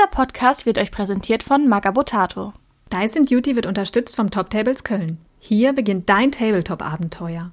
Dieser Podcast wird euch präsentiert von Magabotato. Dyson Duty wird unterstützt vom Top Tables Köln. Hier beginnt dein Tabletop-Abenteuer.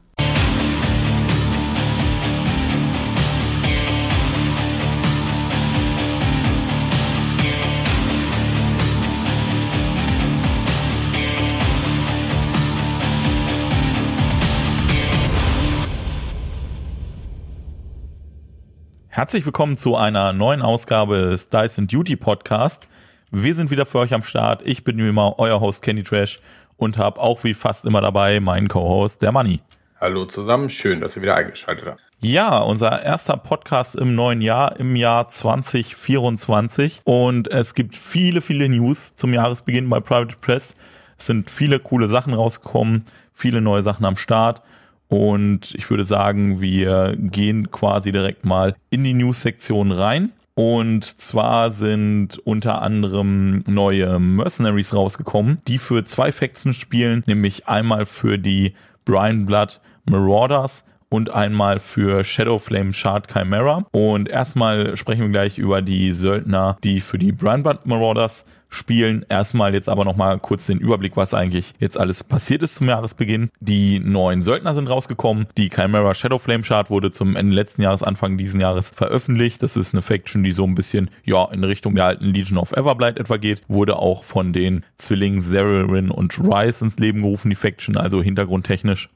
Herzlich willkommen zu einer neuen Ausgabe des Dyson Duty Podcast. Wir sind wieder für euch am Start. Ich bin wie immer euer Host Kenny Trash und habe auch wie fast immer dabei meinen Co-Host, der Money. Hallo zusammen, schön, dass ihr wieder eingeschaltet habt. Ja, unser erster Podcast im neuen Jahr, im Jahr 2024. Und es gibt viele, viele News zum Jahresbeginn bei Private Press. Es sind viele coole Sachen rausgekommen, viele neue Sachen am Start. Und ich würde sagen, wir gehen quasi direkt mal in die News-Sektion rein. Und zwar sind unter anderem neue Mercenaries rausgekommen, die für zwei Factions spielen, nämlich einmal für die Brian Blood Marauders und einmal für Shadowflame Shard Chimera. Und erstmal sprechen wir gleich über die Söldner, die für die Brian Blood Marauders spielen. Erstmal jetzt aber nochmal kurz den Überblick, was eigentlich jetzt alles passiert ist zum Jahresbeginn. Die neuen Söldner sind rausgekommen. Die Chimera Shadowflame Chart wurde zum Ende letzten Jahres, Anfang diesen Jahres veröffentlicht. Das ist eine Faction, die so ein bisschen, ja, in Richtung der alten Legion of Everblight etwa geht. Wurde auch von den Zwillingen Zerin und Rice ins Leben gerufen, die Faction, also hintergrundtechnisch.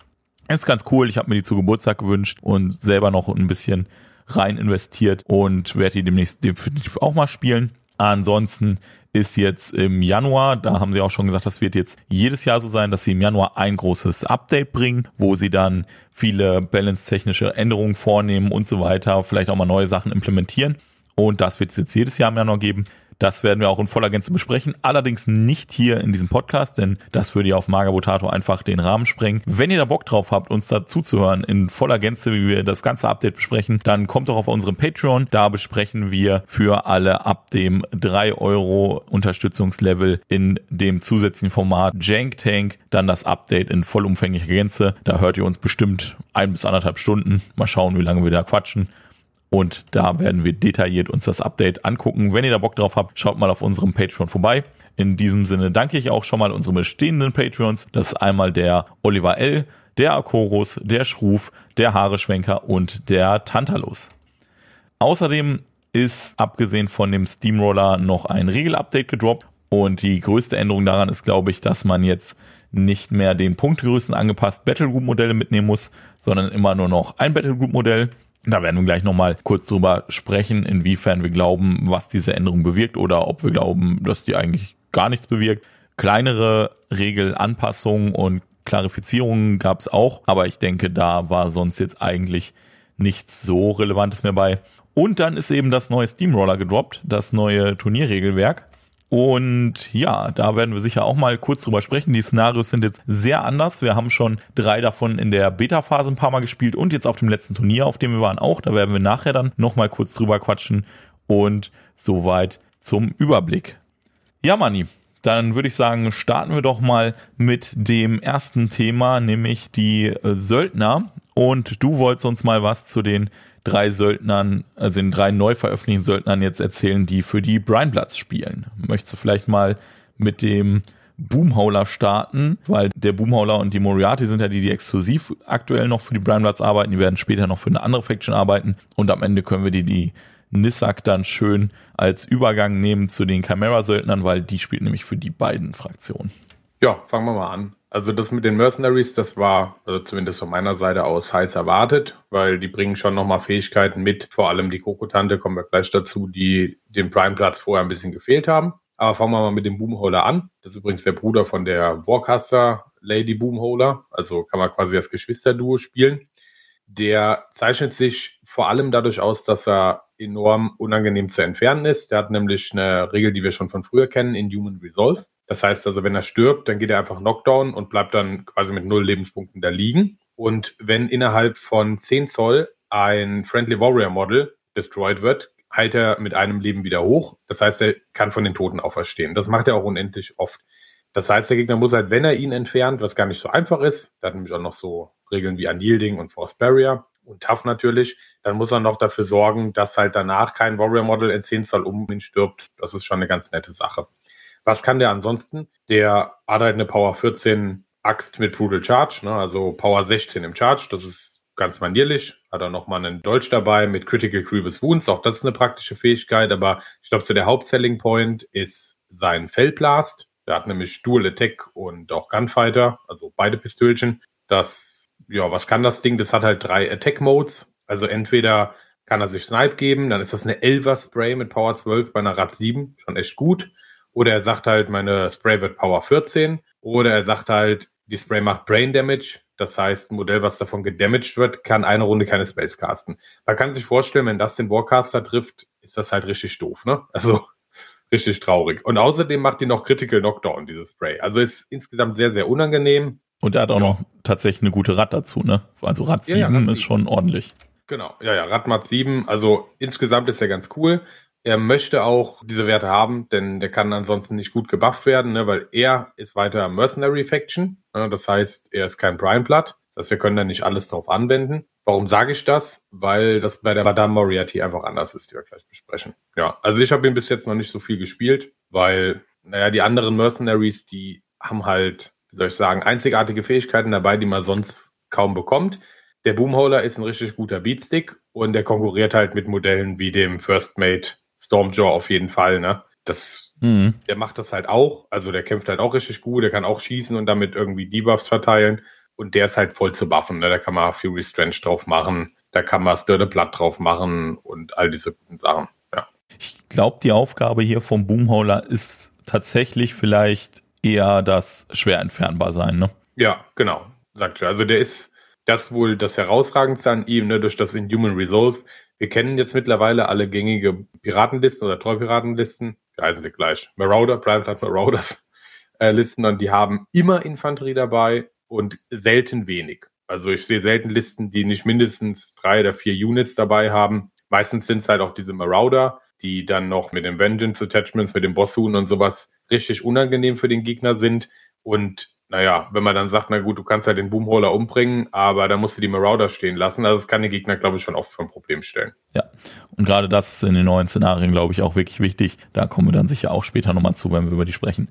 Ist ganz cool. Ich habe mir die zu Geburtstag gewünscht und selber noch ein bisschen rein investiert und werde die demnächst definitiv auch mal spielen. Ansonsten ist jetzt im Januar, da haben sie auch schon gesagt, das wird jetzt jedes Jahr so sein, dass sie im Januar ein großes Update bringen, wo sie dann viele balance-technische Änderungen vornehmen und so weiter, vielleicht auch mal neue Sachen implementieren. Und das wird es jetzt jedes Jahr im Januar geben. Das werden wir auch in voller Gänze besprechen. Allerdings nicht hier in diesem Podcast, denn das würde ja auf Magabotato einfach den Rahmen sprengen. Wenn ihr da Bock drauf habt, uns da zuzuhören in voller Gänze, wie wir das ganze Update besprechen, dann kommt doch auf unseren Patreon. Da besprechen wir für alle ab dem 3 Euro Unterstützungslevel in dem zusätzlichen Format Jank Tank dann das Update in vollumfänglicher Gänze. Da hört ihr uns bestimmt ein bis anderthalb Stunden. Mal schauen, wie lange wir da quatschen. Und da werden wir detailliert uns das Update angucken. Wenn ihr da Bock drauf habt, schaut mal auf unserem Patreon vorbei. In diesem Sinne danke ich auch schon mal unseren bestehenden Patreons. Das ist einmal der Oliver L., der Akorus, der Schruf, der Haareschwenker und der Tantalus. Außerdem ist abgesehen von dem Steamroller noch ein Regelupdate gedroppt und die größte Änderung daran ist, glaube ich, dass man jetzt nicht mehr den Punktgrößen angepasst Battlegroup Modelle mitnehmen muss, sondern immer nur noch ein Battlegroup Modell. Da werden wir gleich nochmal kurz drüber sprechen, inwiefern wir glauben, was diese Änderung bewirkt oder ob wir glauben, dass die eigentlich gar nichts bewirkt. Kleinere Regelanpassungen und Klarifizierungen gab es auch, aber ich denke, da war sonst jetzt eigentlich nichts so Relevantes mehr bei. Und dann ist eben das neue Steamroller gedroppt, das neue Turnierregelwerk. Und ja, da werden wir sicher auch mal kurz drüber sprechen. Die Szenarios sind jetzt sehr anders. Wir haben schon drei davon in der Beta-Phase ein paar Mal gespielt und jetzt auf dem letzten Turnier, auf dem wir waren, auch. Da werden wir nachher dann nochmal kurz drüber quatschen. Und soweit zum Überblick. Ja, Manni, dann würde ich sagen, starten wir doch mal mit dem ersten Thema, nämlich die Söldner. Und du wolltest uns mal was zu den drei Söldnern, also den drei neu veröffentlichten Söldnern jetzt erzählen, die für die Bloods spielen. Möchtest du vielleicht mal mit dem Boomhauler starten, weil der Boomhauler und die Moriarty sind ja die, die exklusiv aktuell noch für die Bloods arbeiten. Die werden später noch für eine andere Faction arbeiten und am Ende können wir die, die Nissak dann schön als Übergang nehmen zu den Chimera-Söldnern, weil die spielt nämlich für die beiden Fraktionen. Ja, fangen wir mal an. Also das mit den Mercenaries, das war also zumindest von meiner Seite aus heiß erwartet, weil die bringen schon nochmal Fähigkeiten mit, vor allem die Kokotante, kommen wir gleich dazu, die dem Prime-Platz vorher ein bisschen gefehlt haben. Aber fangen wir mal mit dem Boomholer an. Das ist übrigens der Bruder von der Warcaster Lady Boomholer, also kann man quasi das Geschwisterduo spielen. Der zeichnet sich vor allem dadurch aus, dass er enorm unangenehm zu entfernen ist. Der hat nämlich eine Regel, die wir schon von früher kennen, in Human Resolve. Das heißt also, wenn er stirbt, dann geht er einfach Knockdown und bleibt dann quasi mit null Lebenspunkten da liegen. Und wenn innerhalb von 10 Zoll ein Friendly Warrior Model destroyed wird, heilt er mit einem Leben wieder hoch. Das heißt, er kann von den Toten auferstehen. Das macht er auch unendlich oft. Das heißt, der Gegner muss halt, wenn er ihn entfernt, was gar nicht so einfach ist, der hat nämlich auch noch so Regeln wie Unyielding und Force Barrier, und tough natürlich. Dann muss er noch dafür sorgen, dass halt danach kein Warrior Model in 10 Zoll um ihn stirbt. Das ist schon eine ganz nette Sache. Was kann der ansonsten? Der hat halt eine Power 14 Axt mit Brutal Charge, ne? also Power 16 im Charge. Das ist ganz manierlich. Hat er nochmal einen Dolch dabei mit Critical Grievous Wounds. Auch das ist eine praktische Fähigkeit. Aber ich glaube, so der Hauptselling Point ist sein Feldblast. Der hat nämlich Dual Attack und auch Gunfighter, also beide Pistölchen. Das, ja, was kann das Ding? Das hat halt drei Attack Modes. Also entweder kann er sich Snipe geben, dann ist das eine Elver Spray mit Power 12 bei einer Rad 7, schon echt gut. Oder er sagt halt, meine Spray wird Power 14. Oder er sagt halt, die Spray macht Brain Damage. Das heißt, ein Modell, was davon gedamaged wird, kann eine Runde keine Spells casten. Man kann sich vorstellen, wenn das den Warcaster trifft, ist das halt richtig doof, ne? Also richtig traurig. Und außerdem macht die noch Critical Knockdown, dieses Spray. Also ist insgesamt sehr, sehr unangenehm. Und er hat auch ja. noch tatsächlich eine gute Rad dazu, ne? Also Rad 7 ja, ja, Rad ist 7. schon ordentlich. Genau, ja, ja, Radmat 7. Also insgesamt ist er ganz cool. Er möchte auch diese Werte haben, denn der kann ansonsten nicht gut gebufft werden, ne, weil er ist weiter Mercenary Faction. Ne, das heißt, er ist kein Prime Blood. Das heißt, wir können da nicht alles drauf anwenden. Warum sage ich das? Weil das bei der Madame Moriarty einfach anders ist, die wir gleich besprechen. Ja, also ich habe ihn bis jetzt noch nicht so viel gespielt, weil, naja, die anderen Mercenaries, die haben halt, wie soll ich sagen, einzigartige Fähigkeiten dabei, die man sonst kaum bekommt. Der Boomholer ist ein richtig guter Beatstick und der konkurriert halt mit Modellen wie dem First Mate Stormjaw auf jeden Fall, ne? Das, mhm. der macht das halt auch. Also der kämpft halt auch richtig gut, der kann auch schießen und damit irgendwie Debuffs verteilen. Und der ist halt voll zu buffen, ne? Da kann man Fury Strange drauf machen, da kann man Stir the Blood drauf machen und all diese guten Sachen, ja. Ich glaube, die Aufgabe hier vom Boomholer ist tatsächlich vielleicht eher das schwer entfernbar sein, ne? Ja, genau, sagt er. Also der ist das wohl das Herausragendste an ihm, ne, durch das Inhuman Resolve wir kennen jetzt mittlerweile alle gängige Piratenlisten oder Treupiratenlisten. Die heißen sie gleich. Marauder, Private hat Marauders äh, Listen und die haben immer Infanterie dabei und selten wenig. Also ich sehe selten Listen, die nicht mindestens drei oder vier Units dabei haben. Meistens sind es halt auch diese Marauder, die dann noch mit den Vengeance Attachments, mit dem Bosshuhn und sowas richtig unangenehm für den Gegner sind. Und naja, wenn man dann sagt, na gut, du kannst halt den Boomholer umbringen, aber da musst du die Marauder stehen lassen. Also das kann den Gegner, glaube ich, schon oft für ein Problem stellen. Ja, und gerade das ist in den neuen Szenarien, glaube ich, auch wirklich wichtig. Da kommen wir dann sicher auch später nochmal zu, wenn wir über die sprechen.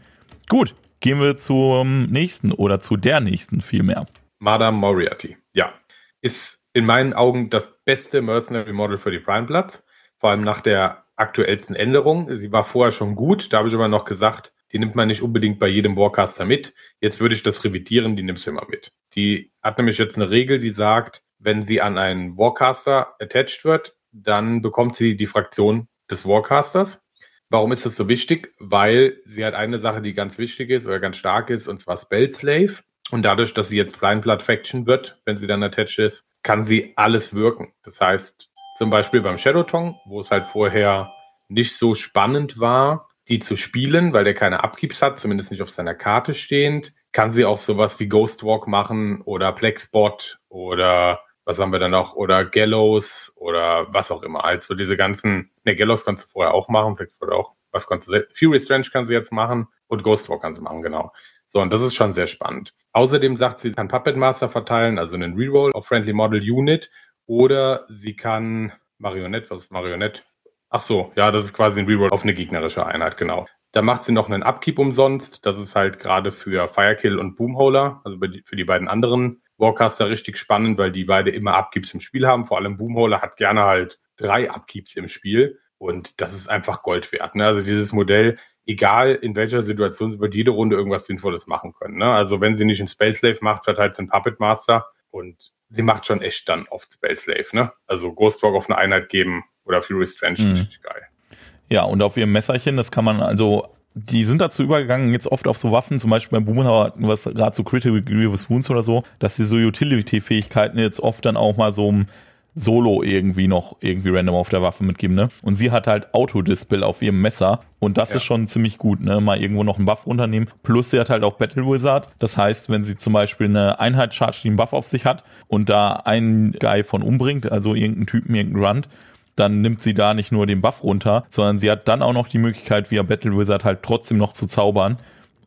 Gut, gehen wir zum nächsten oder zu der nächsten vielmehr. Madame Moriarty, ja. Ist in meinen Augen das beste Mercenary Model für die Prime Bloods, vor allem nach der aktuellsten Änderung. Sie war vorher schon gut, da habe ich aber noch gesagt, die nimmt man nicht unbedingt bei jedem Warcaster mit. Jetzt würde ich das revidieren, die nimmst du immer mit. Die hat nämlich jetzt eine Regel, die sagt, wenn sie an einen Warcaster attached wird, dann bekommt sie die Fraktion des Warcasters. Warum ist das so wichtig? Weil sie hat eine Sache, die ganz wichtig ist oder ganz stark ist, und zwar Spell Slave. Und dadurch, dass sie jetzt Blind Blood Faction wird, wenn sie dann attached ist, kann sie alles wirken. Das heißt, zum Beispiel beim Shadow Tongue, wo es halt vorher nicht so spannend war, die zu spielen, weil der keine Upkeeps hat, zumindest nicht auf seiner Karte stehend. Kann sie auch sowas wie Ghostwalk machen oder Plexbot oder was haben wir da noch? Oder Gallows oder was auch immer. Also diese ganzen, ne, Gallows kannst du vorher auch machen, Plexbot auch. Was kannst du, Fury Strange kann sie jetzt machen und Ghostwalk kann sie machen, genau. So, und das ist schon sehr spannend. Außerdem sagt sie, sie kann Puppet Master verteilen, also einen Reroll auf Friendly Model Unit oder sie kann Marionette, was ist Marionette? Ach so, ja, das ist quasi ein Reroll auf eine gegnerische Einheit, genau. Da macht sie noch einen Upkeep umsonst. Das ist halt gerade für Firekill und Boomholer, also für die beiden anderen Warcaster richtig spannend, weil die beide immer Upkeeps im Spiel haben. Vor allem Boomholer hat gerne halt drei Upkeeps im Spiel. Und das ist einfach Gold wert. Ne? Also dieses Modell, egal in welcher Situation, sie wird jede Runde irgendwas Sinnvolles machen können. Ne? Also wenn sie nicht einen Space Slave macht, verteilt sie einen Puppet Master. Und sie macht schon echt dann oft Space Slave. Ne? Also Ghostwalk auf eine Einheit geben, oder Fury Strange, mhm. richtig geil. Ja, und auf ihrem Messerchen, das kann man also, die sind dazu übergegangen, jetzt oft auf so Waffen, zum Beispiel beim Boomer, was gerade so Critical Grievous Wounds oder so, dass sie so Utility-Fähigkeiten jetzt oft dann auch mal so Solo irgendwie noch irgendwie random auf der Waffe mitgeben, ne? Und sie hat halt Autodispel auf ihrem Messer und das ja. ist schon ziemlich gut, ne? Mal irgendwo noch einen Buff runternehmen. Plus sie hat halt auch Battle Wizard. Das heißt, wenn sie zum Beispiel eine Einheit charge, die einen Buff auf sich hat und da einen Guy von umbringt, also irgendeinen Typen, irgendeinen Grunt, dann nimmt sie da nicht nur den Buff runter, sondern sie hat dann auch noch die Möglichkeit, via Battle Wizard halt trotzdem noch zu zaubern.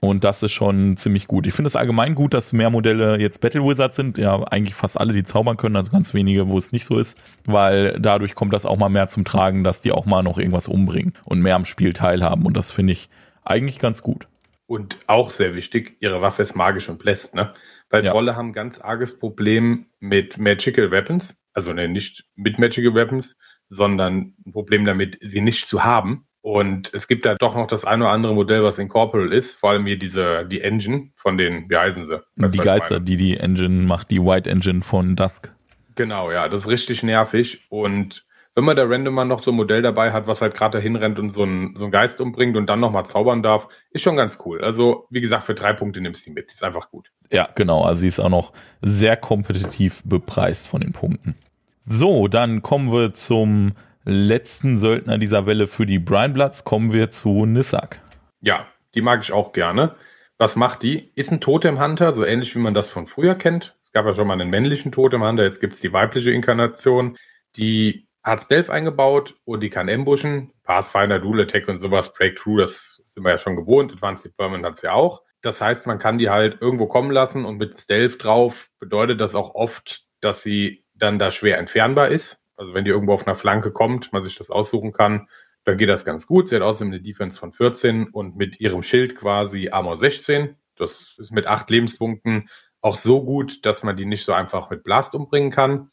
Und das ist schon ziemlich gut. Ich finde es allgemein gut, dass mehr Modelle jetzt Battle Wizards sind. Ja, eigentlich fast alle, die zaubern können, also ganz wenige, wo es nicht so ist. Weil dadurch kommt das auch mal mehr zum Tragen, dass die auch mal noch irgendwas umbringen und mehr am Spiel teilhaben. Und das finde ich eigentlich ganz gut. Und auch sehr wichtig, ihre Waffe ist magisch und bläst, ne? Weil ja. Trolle haben ganz arges Problem mit Magical Weapons. Also ne, nicht mit Magical Weapons, sondern ein Problem damit, sie nicht zu haben. Und es gibt da doch noch das eine oder andere Modell, was incorporeal ist. Vor allem hier diese, die Engine von den, wie heißen sie? Weißt die Geister, die die Engine macht, die White Engine von Dusk. Genau, ja, das ist richtig nervig. Und wenn man da random mal noch so ein Modell dabei hat, was halt gerade dahin rennt und so einen, so einen Geist umbringt und dann nochmal zaubern darf, ist schon ganz cool. Also, wie gesagt, für drei Punkte nimmst du die mit. Ist einfach gut. Ja, genau. Also, sie ist auch noch sehr kompetitiv bepreist von den Punkten. So, dann kommen wir zum letzten Söldner dieser Welle für die Brian Bloods kommen wir zu Nissak. Ja, die mag ich auch gerne. Was macht die? Ist ein Totem Hunter, so ähnlich wie man das von früher kennt. Es gab ja schon mal einen männlichen Totem Hunter, jetzt gibt es die weibliche Inkarnation. Die hat Stealth eingebaut und die kann ambushen. Pathfinder, Dual Attack und sowas, Breakthrough, das sind wir ja schon gewohnt. Advanced Deployment hat es ja auch. Das heißt, man kann die halt irgendwo kommen lassen und mit Stealth drauf bedeutet das auch oft, dass sie dann da schwer entfernbar ist. Also wenn die irgendwo auf einer Flanke kommt, man sich das aussuchen kann, dann geht das ganz gut. Sie hat außerdem eine Defense von 14 und mit ihrem Schild quasi Armor 16. Das ist mit acht Lebenspunkten auch so gut, dass man die nicht so einfach mit Blast umbringen kann.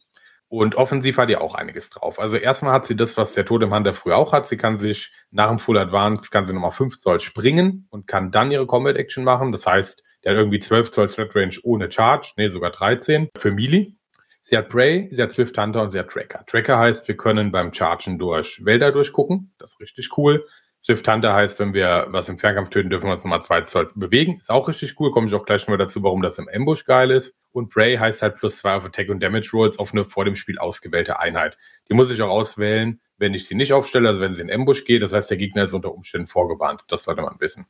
Und offensiv hat die auch einiges drauf. Also erstmal hat sie das, was der Totem Hunter früher auch hat. Sie kann sich nach dem Full Advance, kann sie nochmal 5 Zoll springen und kann dann ihre Combat Action machen. Das heißt, der hat irgendwie 12 Zoll Threat Range ohne Charge. Nee, sogar 13 für Melee. Sie hat Prey, sie hat Swift Hunter und sie hat Tracker. Tracker heißt, wir können beim Chargen durch Wälder durchgucken. Das ist richtig cool. Swift Hunter heißt, wenn wir was im Fernkampf töten, dürfen wir uns nochmal zwei Zoll bewegen. Ist auch richtig cool. Komme ich auch gleich mal dazu, warum das im Ambush geil ist. Und Prey heißt halt plus zwei auf Attack und Damage Rolls auf eine vor dem Spiel ausgewählte Einheit. Die muss ich auch auswählen, wenn ich sie nicht aufstelle, also wenn sie in Ambush geht. Das heißt, der Gegner ist unter Umständen vorgewarnt. Das sollte man wissen.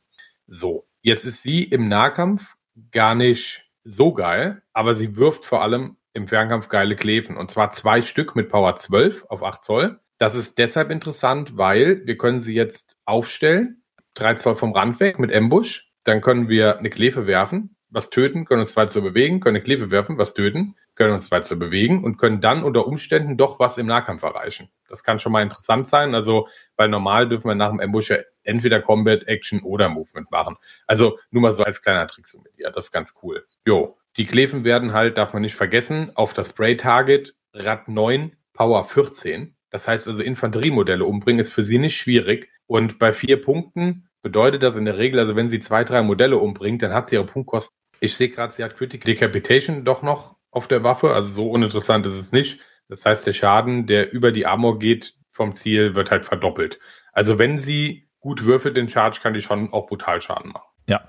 So, jetzt ist sie im Nahkampf gar nicht so geil, aber sie wirft vor allem im Fernkampf geile Kleven. Und zwar zwei Stück mit Power 12 auf 8 Zoll. Das ist deshalb interessant, weil wir können sie jetzt aufstellen, 3 Zoll vom Rand weg mit Ambush. Dann können wir eine Klefe werfen, was töten, können uns zwei Zoll bewegen, können eine Klefe werfen, was töten, können uns zwei Zoll bewegen und können dann unter Umständen doch was im Nahkampf erreichen. Das kann schon mal interessant sein. Also, weil normal dürfen wir nach dem Ambush ja entweder Combat, Action oder Movement machen. Also nur mal so als kleiner Trick so mit ihr. Das ist ganz cool. Jo, die Klefen werden halt, darf man nicht vergessen, auf das Spray-Target Rad 9, Power 14. Das heißt also, Infanteriemodelle umbringen ist für sie nicht schwierig. Und bei vier Punkten bedeutet das in der Regel, also wenn sie zwei, drei Modelle umbringt, dann hat sie ihre Punktkosten. Ich sehe gerade, sie hat Critical Decapitation doch noch auf der Waffe. Also so uninteressant ist es nicht. Das heißt, der Schaden, der über die Armor geht vom Ziel, wird halt verdoppelt. Also wenn sie gut würfelt den Charge, kann die schon auch brutal Schaden machen. Ja,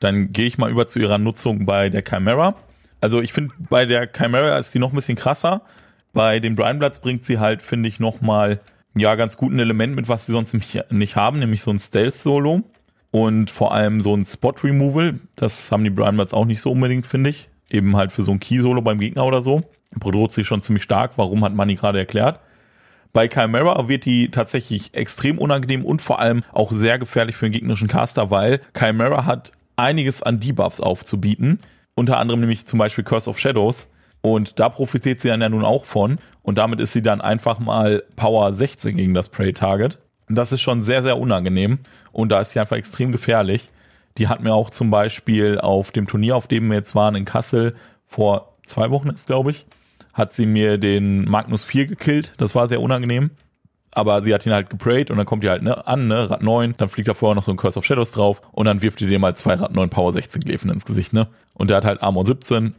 dann gehe ich mal über zu ihrer Nutzung bei der Chimera. Also ich finde, bei der Chimera ist die noch ein bisschen krasser. Bei den Brian Bloods bringt sie halt, finde ich, nochmal ja, ganz guten Element mit, was sie sonst nicht haben, nämlich so ein Stealth-Solo und vor allem so ein Spot-Removal. Das haben die Brian Bloods auch nicht so unbedingt, finde ich. Eben halt für so ein Key-Solo beim Gegner oder so. Bedroht sich schon ziemlich stark. Warum hat Manny gerade erklärt? Bei Chimera wird die tatsächlich extrem unangenehm und vor allem auch sehr gefährlich für den gegnerischen Caster, weil Chimera hat einiges an Debuffs aufzubieten. Unter anderem nämlich zum Beispiel Curse of Shadows. Und da profitiert sie dann ja nun auch von. Und damit ist sie dann einfach mal Power 16 gegen das Prey Target. Das ist schon sehr, sehr unangenehm. Und da ist sie einfach extrem gefährlich. Die hat mir auch zum Beispiel auf dem Turnier, auf dem wir jetzt waren in Kassel, vor zwei Wochen ist, glaube ich, hat sie mir den Magnus 4 gekillt. Das war sehr unangenehm aber sie hat ihn halt geprayed und dann kommt die halt ne, an, ne, Rad 9, dann fliegt da vorher noch so ein Curse of Shadows drauf und dann wirft die dem halt zwei Rad 9 Power 16 Gläfen ins Gesicht, ne? Und der hat halt Armor 17,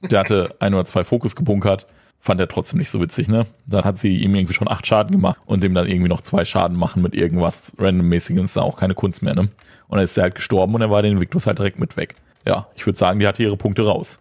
der hatte ein oder zwei Fokus gebunkert, fand er trotzdem nicht so witzig, ne? Dann hat sie ihm irgendwie schon acht Schaden gemacht und dem dann irgendwie noch zwei Schaden machen mit irgendwas randommäßigem, ist da auch keine Kunst mehr, ne? Und dann ist er halt gestorben und er war den Victus halt direkt mit weg. Ja, ich würde sagen, die hatte ihre Punkte raus.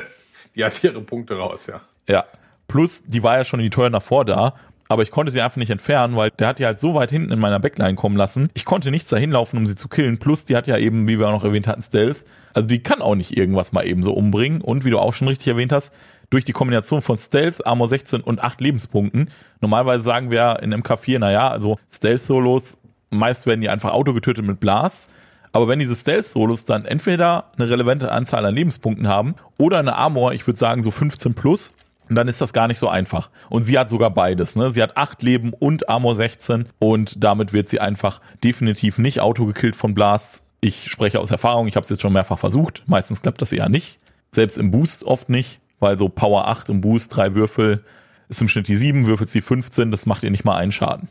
die hatte ihre Punkte raus, ja. Ja. Plus, die war ja schon in die Teuer davor da aber ich konnte sie einfach nicht entfernen, weil der hat die halt so weit hinten in meiner Backline kommen lassen. Ich konnte nichts dahin laufen, um sie zu killen. Plus, die hat ja eben, wie wir auch noch erwähnt hatten, Stealth. Also die kann auch nicht irgendwas mal eben so umbringen. Und wie du auch schon richtig erwähnt hast, durch die Kombination von Stealth, Armor 16 und 8 Lebenspunkten. Normalerweise sagen wir in MK4, naja, also Stealth-Solos, meist werden die einfach Auto getötet mit Blast. Aber wenn diese Stealth-Solos dann entweder eine relevante Anzahl an Lebenspunkten haben oder eine Armor, ich würde sagen so 15 plus, dann ist das gar nicht so einfach. Und sie hat sogar beides. Ne? Sie hat 8 Leben und Armor 16 und damit wird sie einfach definitiv nicht autogekillt von Blasts. Ich spreche aus Erfahrung, ich habe es jetzt schon mehrfach versucht. Meistens klappt das eher nicht. Selbst im Boost oft nicht, weil so Power 8 im Boost, drei Würfel, ist im Schnitt die 7, würfelt sie 15, das macht ihr nicht mal einen Schaden.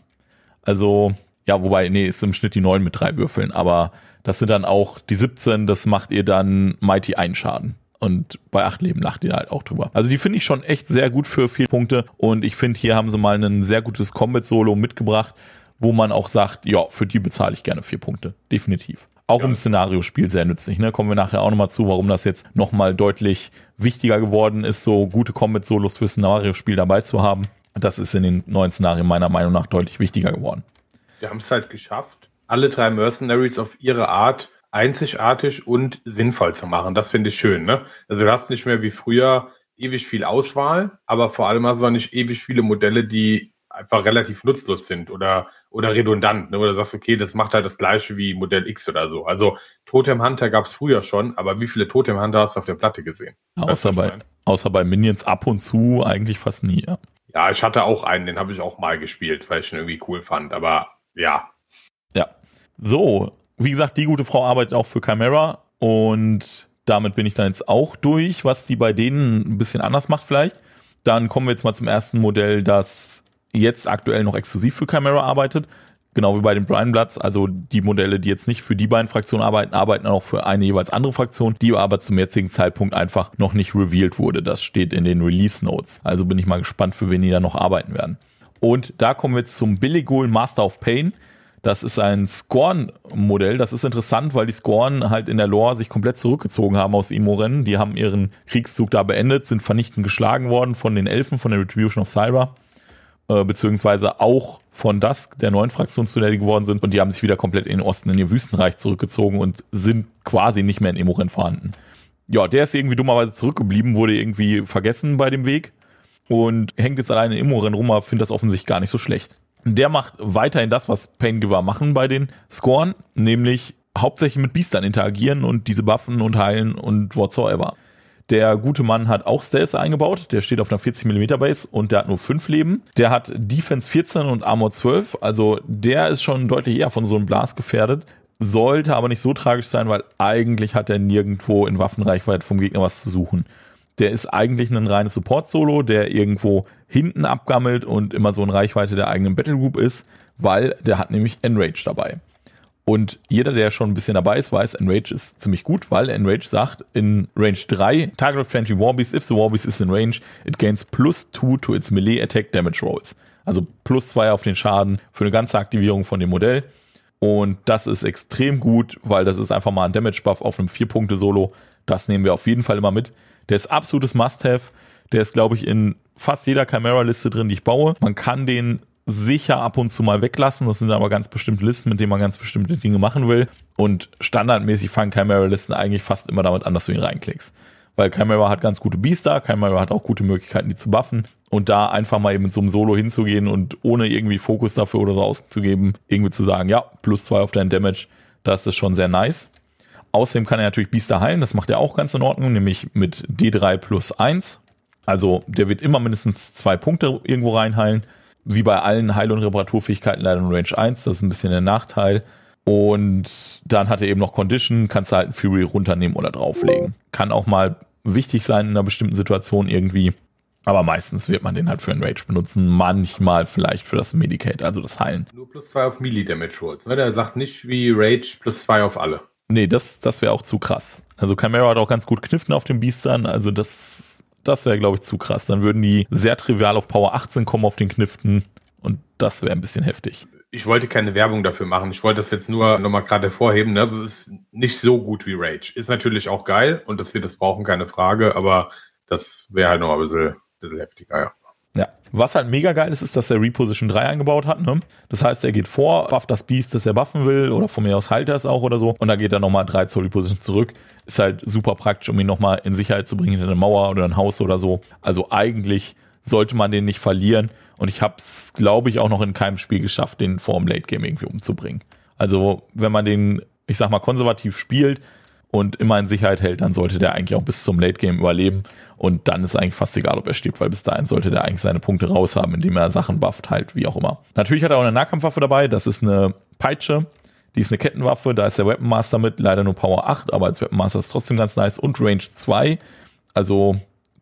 Also, ja, wobei, nee, ist im Schnitt die 9 mit drei Würfeln, aber das sind dann auch die 17, das macht ihr dann Mighty einen Schaden. Und bei acht Leben lacht ihr halt auch drüber. Also die finde ich schon echt sehr gut für vier Punkte. Und ich finde, hier haben sie mal ein sehr gutes Combat-Solo mitgebracht, wo man auch sagt, ja, für die bezahle ich gerne vier Punkte. Definitiv. Auch ja. im Szenariospiel sehr nützlich. Ne? Kommen wir nachher auch nochmal zu, warum das jetzt nochmal deutlich wichtiger geworden ist, so gute Combat-Solos fürs Szenario-Spiel dabei zu haben. Das ist in den neuen Szenarien meiner Meinung nach deutlich wichtiger geworden. Wir haben es halt geschafft, alle drei Mercenaries auf ihre Art einzigartig und sinnvoll zu machen. Das finde ich schön. Ne? Also du hast nicht mehr wie früher ewig viel Auswahl, aber vor allem hast du auch nicht ewig viele Modelle, die einfach relativ nutzlos sind oder, oder redundant, ne? oder sagst, okay, das macht halt das gleiche wie Modell X oder so. Also Totem Hunter gab es früher schon, aber wie viele Totem Hunter hast du auf der Platte gesehen? Außer bei, außer bei Minions ab und zu eigentlich fast nie, ja. Ja, ich hatte auch einen, den habe ich auch mal gespielt, weil ich ihn irgendwie cool fand, aber ja. Ja. So, wie gesagt, die gute Frau arbeitet auch für Chimera und damit bin ich dann jetzt auch durch, was die bei denen ein bisschen anders macht vielleicht. Dann kommen wir jetzt mal zum ersten Modell, das jetzt aktuell noch exklusiv für Chimera arbeitet. Genau wie bei den Brian Bloods. Also die Modelle, die jetzt nicht für die beiden Fraktionen arbeiten, arbeiten auch für eine jeweils andere Fraktion, die aber zum jetzigen Zeitpunkt einfach noch nicht revealed wurde. Das steht in den Release Notes. Also bin ich mal gespannt, für wen die da noch arbeiten werden. Und da kommen wir jetzt zum Billigol Master of Pain. Das ist ein Scorn-Modell. Das ist interessant, weil die Scorn halt in der Lore sich komplett zurückgezogen haben aus Imoren. Die haben ihren Kriegszug da beendet, sind vernichtend geschlagen worden von den Elfen, von der Retribution of Syra äh, beziehungsweise auch von Dusk, der neuen Fraktion, zu der die geworden sind. Und die haben sich wieder komplett in den Osten, in ihr Wüstenreich zurückgezogen und sind quasi nicht mehr in Emoren vorhanden. Ja, der ist irgendwie dummerweise zurückgeblieben, wurde irgendwie vergessen bei dem Weg und hängt jetzt alleine in Emoren rum, aber findet das offensichtlich gar nicht so schlecht. Der macht weiterhin das, was Paingiver machen bei den Scoren, nämlich hauptsächlich mit Biestern interagieren und diese buffen und heilen und whatsoever. Der gute Mann hat auch Stealth eingebaut. Der steht auf einer 40 mm Base und der hat nur 5 Leben. Der hat Defense 14 und Armor 12. Also der ist schon deutlich eher von so einem Blast gefährdet. Sollte aber nicht so tragisch sein, weil eigentlich hat er nirgendwo in Waffenreichweite vom Gegner was zu suchen. Der ist eigentlich ein reines Support-Solo, der irgendwo hinten abgammelt und immer so in Reichweite der eigenen Battlegroup ist, weil der hat nämlich Enrage dabei. Und jeder, der schon ein bisschen dabei ist, weiß, Enrage ist ziemlich gut, weil Enrage sagt in Range 3, Target of friendly Warbeast, if the Warbeast is in range, it gains plus 2 to its melee attack damage rolls. Also plus 2 auf den Schaden für eine ganze Aktivierung von dem Modell. Und das ist extrem gut, weil das ist einfach mal ein Damage Buff auf einem 4-Punkte-Solo. Das nehmen wir auf jeden Fall immer mit. Der ist absolutes Must-Have. Der ist, glaube ich, in fast jeder Chimera-Liste drin, die ich baue. Man kann den sicher ab und zu mal weglassen. Das sind aber ganz bestimmte Listen, mit denen man ganz bestimmte Dinge machen will. Und standardmäßig fangen Chimera-Listen eigentlich fast immer damit an, dass du ihn reinklickst. Weil Chimera hat ganz gute Beaster, Chimera hat auch gute Möglichkeiten, die zu buffen. Und da einfach mal eben mit so einem Solo hinzugehen und ohne irgendwie Fokus dafür oder so auszugeben, irgendwie zu sagen, ja, plus zwei auf deinen Damage, das ist schon sehr nice. Außerdem kann er natürlich Biester heilen, das macht er auch ganz in Ordnung, nämlich mit D3 plus 1. Also der wird immer mindestens zwei Punkte irgendwo reinheilen wie bei allen Heil- und Reparaturfähigkeiten leider nur Range 1, das ist ein bisschen der Nachteil. Und dann hat er eben noch Condition, kannst du halt einen Fury runternehmen oder drauflegen. Kann auch mal wichtig sein in einer bestimmten Situation irgendwie. Aber meistens wird man den halt für einen Rage benutzen, manchmal vielleicht für das Medicate, also das Heilen. Nur plus zwei auf Melee Damage Rolls, ne? Der sagt nicht wie Rage plus zwei auf alle. Nee, das, das wäre auch zu krass. Also Chimera hat auch ganz gut Kniffen auf den Biestern, also das das wäre, glaube ich, zu krass. Dann würden die sehr trivial auf Power 18 kommen auf den Kniften und das wäre ein bisschen heftig. Ich wollte keine Werbung dafür machen. Ich wollte das jetzt nur nochmal gerade hervorheben. Ne? Das ist nicht so gut wie Rage. Ist natürlich auch geil und dass wir das brauchen, keine Frage, aber das wäre halt noch ein bisschen, bisschen heftiger, ja. Ja, was halt mega geil ist, ist, dass er Reposition 3 eingebaut hat. Ne? Das heißt, er geht vor, bufft das Beast, das er buffen will, oder von mir aus heilt er es auch oder so. Und dann geht er nochmal 3 zur Reposition zurück. Ist halt super praktisch, um ihn nochmal in Sicherheit zu bringen hinter eine Mauer oder ein Haus oder so. Also eigentlich sollte man den nicht verlieren. Und ich habe es, glaube ich, auch noch in keinem Spiel geschafft, den vor dem Late Game irgendwie umzubringen. Also wenn man den ich sag mal, konservativ spielt und immer in Sicherheit hält, dann sollte der eigentlich auch bis zum Late Game überleben. Und dann ist eigentlich fast egal, ob er stirbt, weil bis dahin sollte der eigentlich seine Punkte raushaben, indem er Sachen bufft, halt, wie auch immer. Natürlich hat er auch eine Nahkampfwaffe dabei, das ist eine Peitsche. Die ist eine Kettenwaffe, da ist der Weapon Master mit, leider nur Power 8, aber als Weapon Master ist trotzdem ganz nice. Und Range 2, also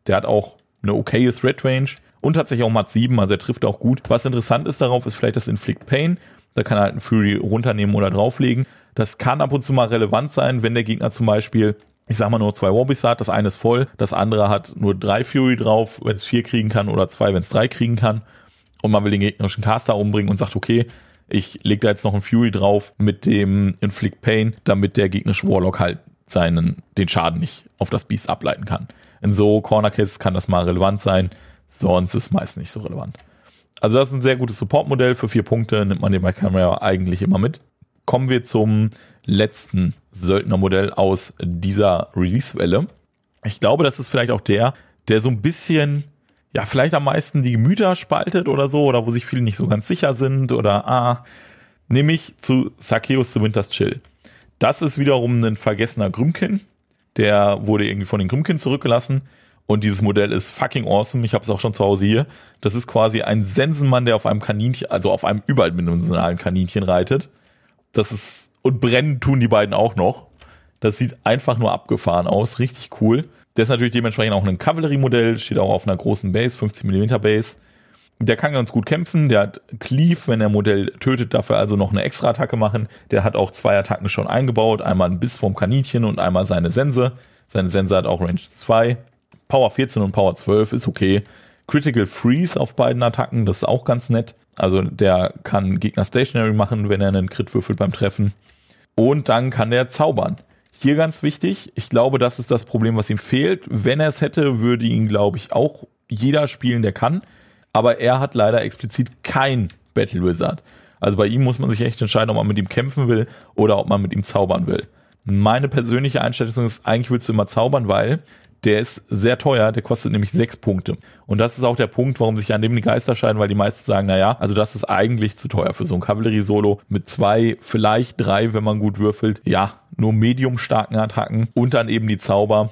der hat auch eine okaye Threat Range und tatsächlich auch Mat 7, also er trifft auch gut. Was interessant ist darauf, ist vielleicht das Inflict Pain. Da kann er halt einen Fury runternehmen oder drauflegen. Das kann ab und zu mal relevant sein, wenn der Gegner zum Beispiel ich sag mal nur zwei Wobbies hat, das eine ist voll, das andere hat nur drei Fury drauf, wenn es vier kriegen kann oder zwei, wenn es drei kriegen kann. Und man will den gegnerischen Caster umbringen und sagt, okay, ich leg da jetzt noch einen Fury drauf mit dem Inflict Pain, damit der gegnerische Warlock halt seinen, den Schaden nicht auf das Beast ableiten kann. In so Corner Cases kann das mal relevant sein, sonst ist meist nicht so relevant. Also das ist ein sehr gutes Support-Modell. Für vier Punkte nimmt man den bei Camera eigentlich immer mit. Kommen wir zum letzten Söldnermodell aus dieser Release-Welle. Ich glaube, das ist vielleicht auch der, der so ein bisschen, ja, vielleicht am meisten die Gemüter spaltet oder so, oder wo sich viele nicht so ganz sicher sind, oder, ah, nämlich zu Sakeus the Winter's Chill. Das ist wiederum ein vergessener Grümkin. Der wurde irgendwie von den Grümkin zurückgelassen. Und dieses Modell ist fucking awesome. Ich habe es auch schon zu Hause hier. Das ist quasi ein Sensenmann, der auf einem Kaninchen, also auf einem überdimensionalen Kaninchen reitet. Das ist und brennen tun die beiden auch noch. Das sieht einfach nur abgefahren aus, richtig cool. Der ist natürlich dementsprechend auch ein Kavalleriemodell, steht auch auf einer großen Base, 50 mm Base. Der kann ganz gut kämpfen, der hat Cleave, wenn er Modell tötet, dafür also noch eine extra Attacke machen. Der hat auch zwei Attacken schon eingebaut, einmal ein Biss vom Kaninchen und einmal seine Sense. Seine Sense hat auch Range 2. Power 14 und Power 12 ist okay. Critical Freeze auf beiden Attacken, das ist auch ganz nett. Also der kann Gegner stationary machen, wenn er einen Crit würfelt beim Treffen. Und dann kann der zaubern. Hier ganz wichtig, ich glaube, das ist das Problem, was ihm fehlt. Wenn er es hätte, würde ihn, glaube ich, auch jeder spielen, der kann. Aber er hat leider explizit kein Battle Wizard. Also bei ihm muss man sich echt entscheiden, ob man mit ihm kämpfen will oder ob man mit ihm zaubern will. Meine persönliche Einstellung ist, eigentlich willst du immer zaubern, weil der ist sehr teuer, der kostet nämlich sechs Punkte. Und das ist auch der Punkt, warum sich an dem die Geister scheiden, weil die meisten sagen, na ja, also das ist eigentlich zu teuer für so ein Kavallerie-Solo mit zwei, vielleicht drei, wenn man gut würfelt. Ja, nur medium starken Attacken und dann eben die Zauber.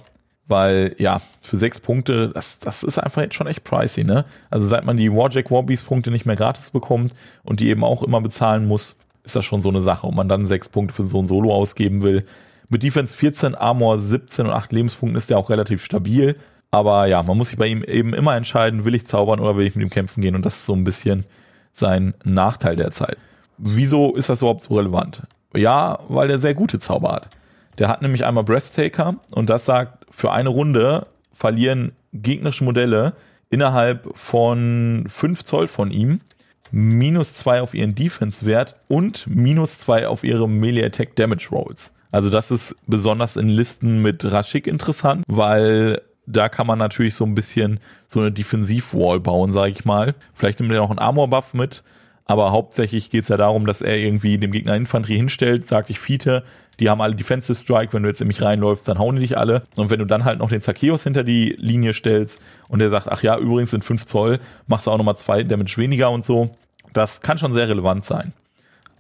Weil, ja, für sechs Punkte, das, das ist einfach jetzt schon echt pricey, ne? Also seit man die Warjack Warbees Punkte nicht mehr gratis bekommt und die eben auch immer bezahlen muss, ist das schon so eine Sache. Und man dann sechs Punkte für so ein Solo ausgeben will, mit Defense 14, Armor 17 und 8 Lebenspunkten ist der auch relativ stabil. Aber ja, man muss sich bei ihm eben immer entscheiden, will ich zaubern oder will ich mit ihm kämpfen gehen? Und das ist so ein bisschen sein Nachteil derzeit. Wieso ist das überhaupt so relevant? Ja, weil der sehr gute Zauber hat. Der hat nämlich einmal Breathtaker und das sagt, für eine Runde verlieren gegnerische Modelle innerhalb von 5 Zoll von ihm minus 2 auf ihren Defense-Wert und minus 2 auf ihre Melee Attack Damage Rolls. Also das ist besonders in Listen mit Rashik interessant, weil da kann man natürlich so ein bisschen so eine Defensivwall bauen, sage ich mal. Vielleicht nimmt er noch einen Armor-Buff mit, aber hauptsächlich geht es ja darum, dass er irgendwie dem Gegner Infanterie hinstellt, sagt, ich fiete, die haben alle Defensive Strike, wenn du jetzt in mich reinläufst, dann hauen die dich alle. Und wenn du dann halt noch den Zakeos hinter die Linie stellst und der sagt, ach ja, übrigens sind 5 Zoll, machst du auch nochmal zwei Damage weniger und so, das kann schon sehr relevant sein.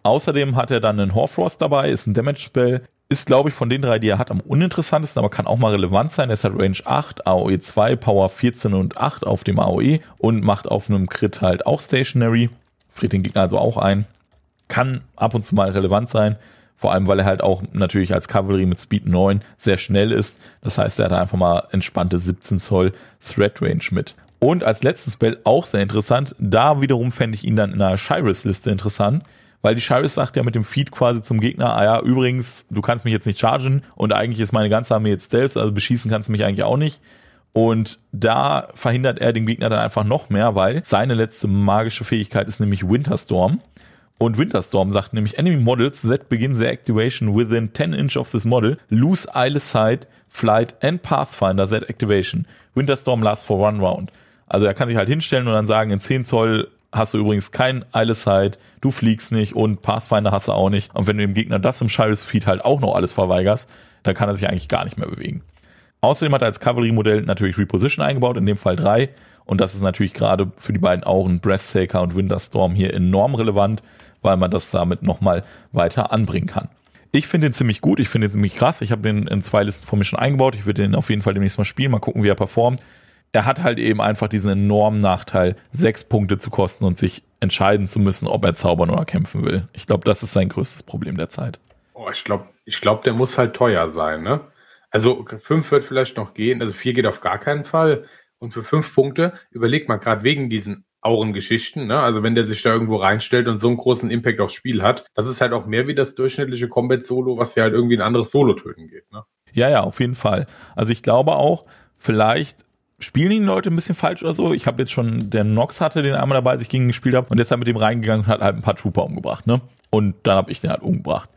Außerdem hat er dann einen Horfrost dabei, ist ein Damage-Spell, ist, glaube ich, von den drei, die er hat, am uninteressantesten, aber kann auch mal relevant sein. Es hat Range 8, AOE 2, Power 14 und 8 auf dem AOE und macht auf einem Crit halt auch Stationary. Friert den Gegner also auch ein. Kann ab und zu mal relevant sein. Vor allem, weil er halt auch natürlich als Cavalry mit Speed 9 sehr schnell ist. Das heißt, er hat einfach mal entspannte 17 Zoll Threat Range mit. Und als letzten Spell auch sehr interessant. Da wiederum fände ich ihn dann in einer Shirus-Liste interessant weil die Shirus sagt ja mit dem Feed quasi zum Gegner, ah ja, übrigens, du kannst mich jetzt nicht chargen und eigentlich ist meine ganze Armee jetzt Stealth, also beschießen kannst du mich eigentlich auch nicht. Und da verhindert er den Gegner dann einfach noch mehr, weil seine letzte magische Fähigkeit ist nämlich Winterstorm. Und Winterstorm sagt nämlich Enemy Models that begin their activation within 10 inch of this model lose Eyeless Sight, Flight and Pathfinder that activation. Winterstorm lasts for one round. Also er kann sich halt hinstellen und dann sagen, in 10 Zoll hast du übrigens kein Eilesight, du fliegst nicht und Pathfinder hast du auch nicht. Und wenn du dem Gegner das im Shires Feed halt auch noch alles verweigerst, dann kann er sich eigentlich gar nicht mehr bewegen. Außerdem hat er als Cavalry-Modell natürlich Reposition eingebaut, in dem Fall drei. Und das ist natürlich gerade für die beiden Augen Breathtaker und Winterstorm hier enorm relevant, weil man das damit nochmal weiter anbringen kann. Ich finde den ziemlich gut, ich finde den ziemlich krass. Ich habe den in zwei Listen von mir schon eingebaut. Ich würde den auf jeden Fall demnächst mal spielen, mal gucken, wie er performt. Er hat halt eben einfach diesen enormen Nachteil, sechs Punkte zu kosten und sich entscheiden zu müssen, ob er zaubern oder kämpfen will. Ich glaube, das ist sein größtes Problem der Zeit. Oh, ich glaube, ich glaube, der muss halt teuer sein, ne? Also fünf wird vielleicht noch gehen, also vier geht auf gar keinen Fall. Und für fünf Punkte, überleg mal gerade wegen diesen Aurengeschichten, ne? Also wenn der sich da irgendwo reinstellt und so einen großen Impact aufs Spiel hat, das ist halt auch mehr wie das durchschnittliche Combat-Solo, was ja halt irgendwie ein anderes Solo töten geht, ne? Ja, ja, auf jeden Fall. Also ich glaube auch, vielleicht spielen die Leute ein bisschen falsch oder so. Ich habe jetzt schon, der Nox hatte den einmal dabei, als ich gegen ihn gespielt habe und deshalb mit dem reingegangen und hat halt ein paar Trooper umgebracht, ne? Und dann habe ich den halt umgebracht.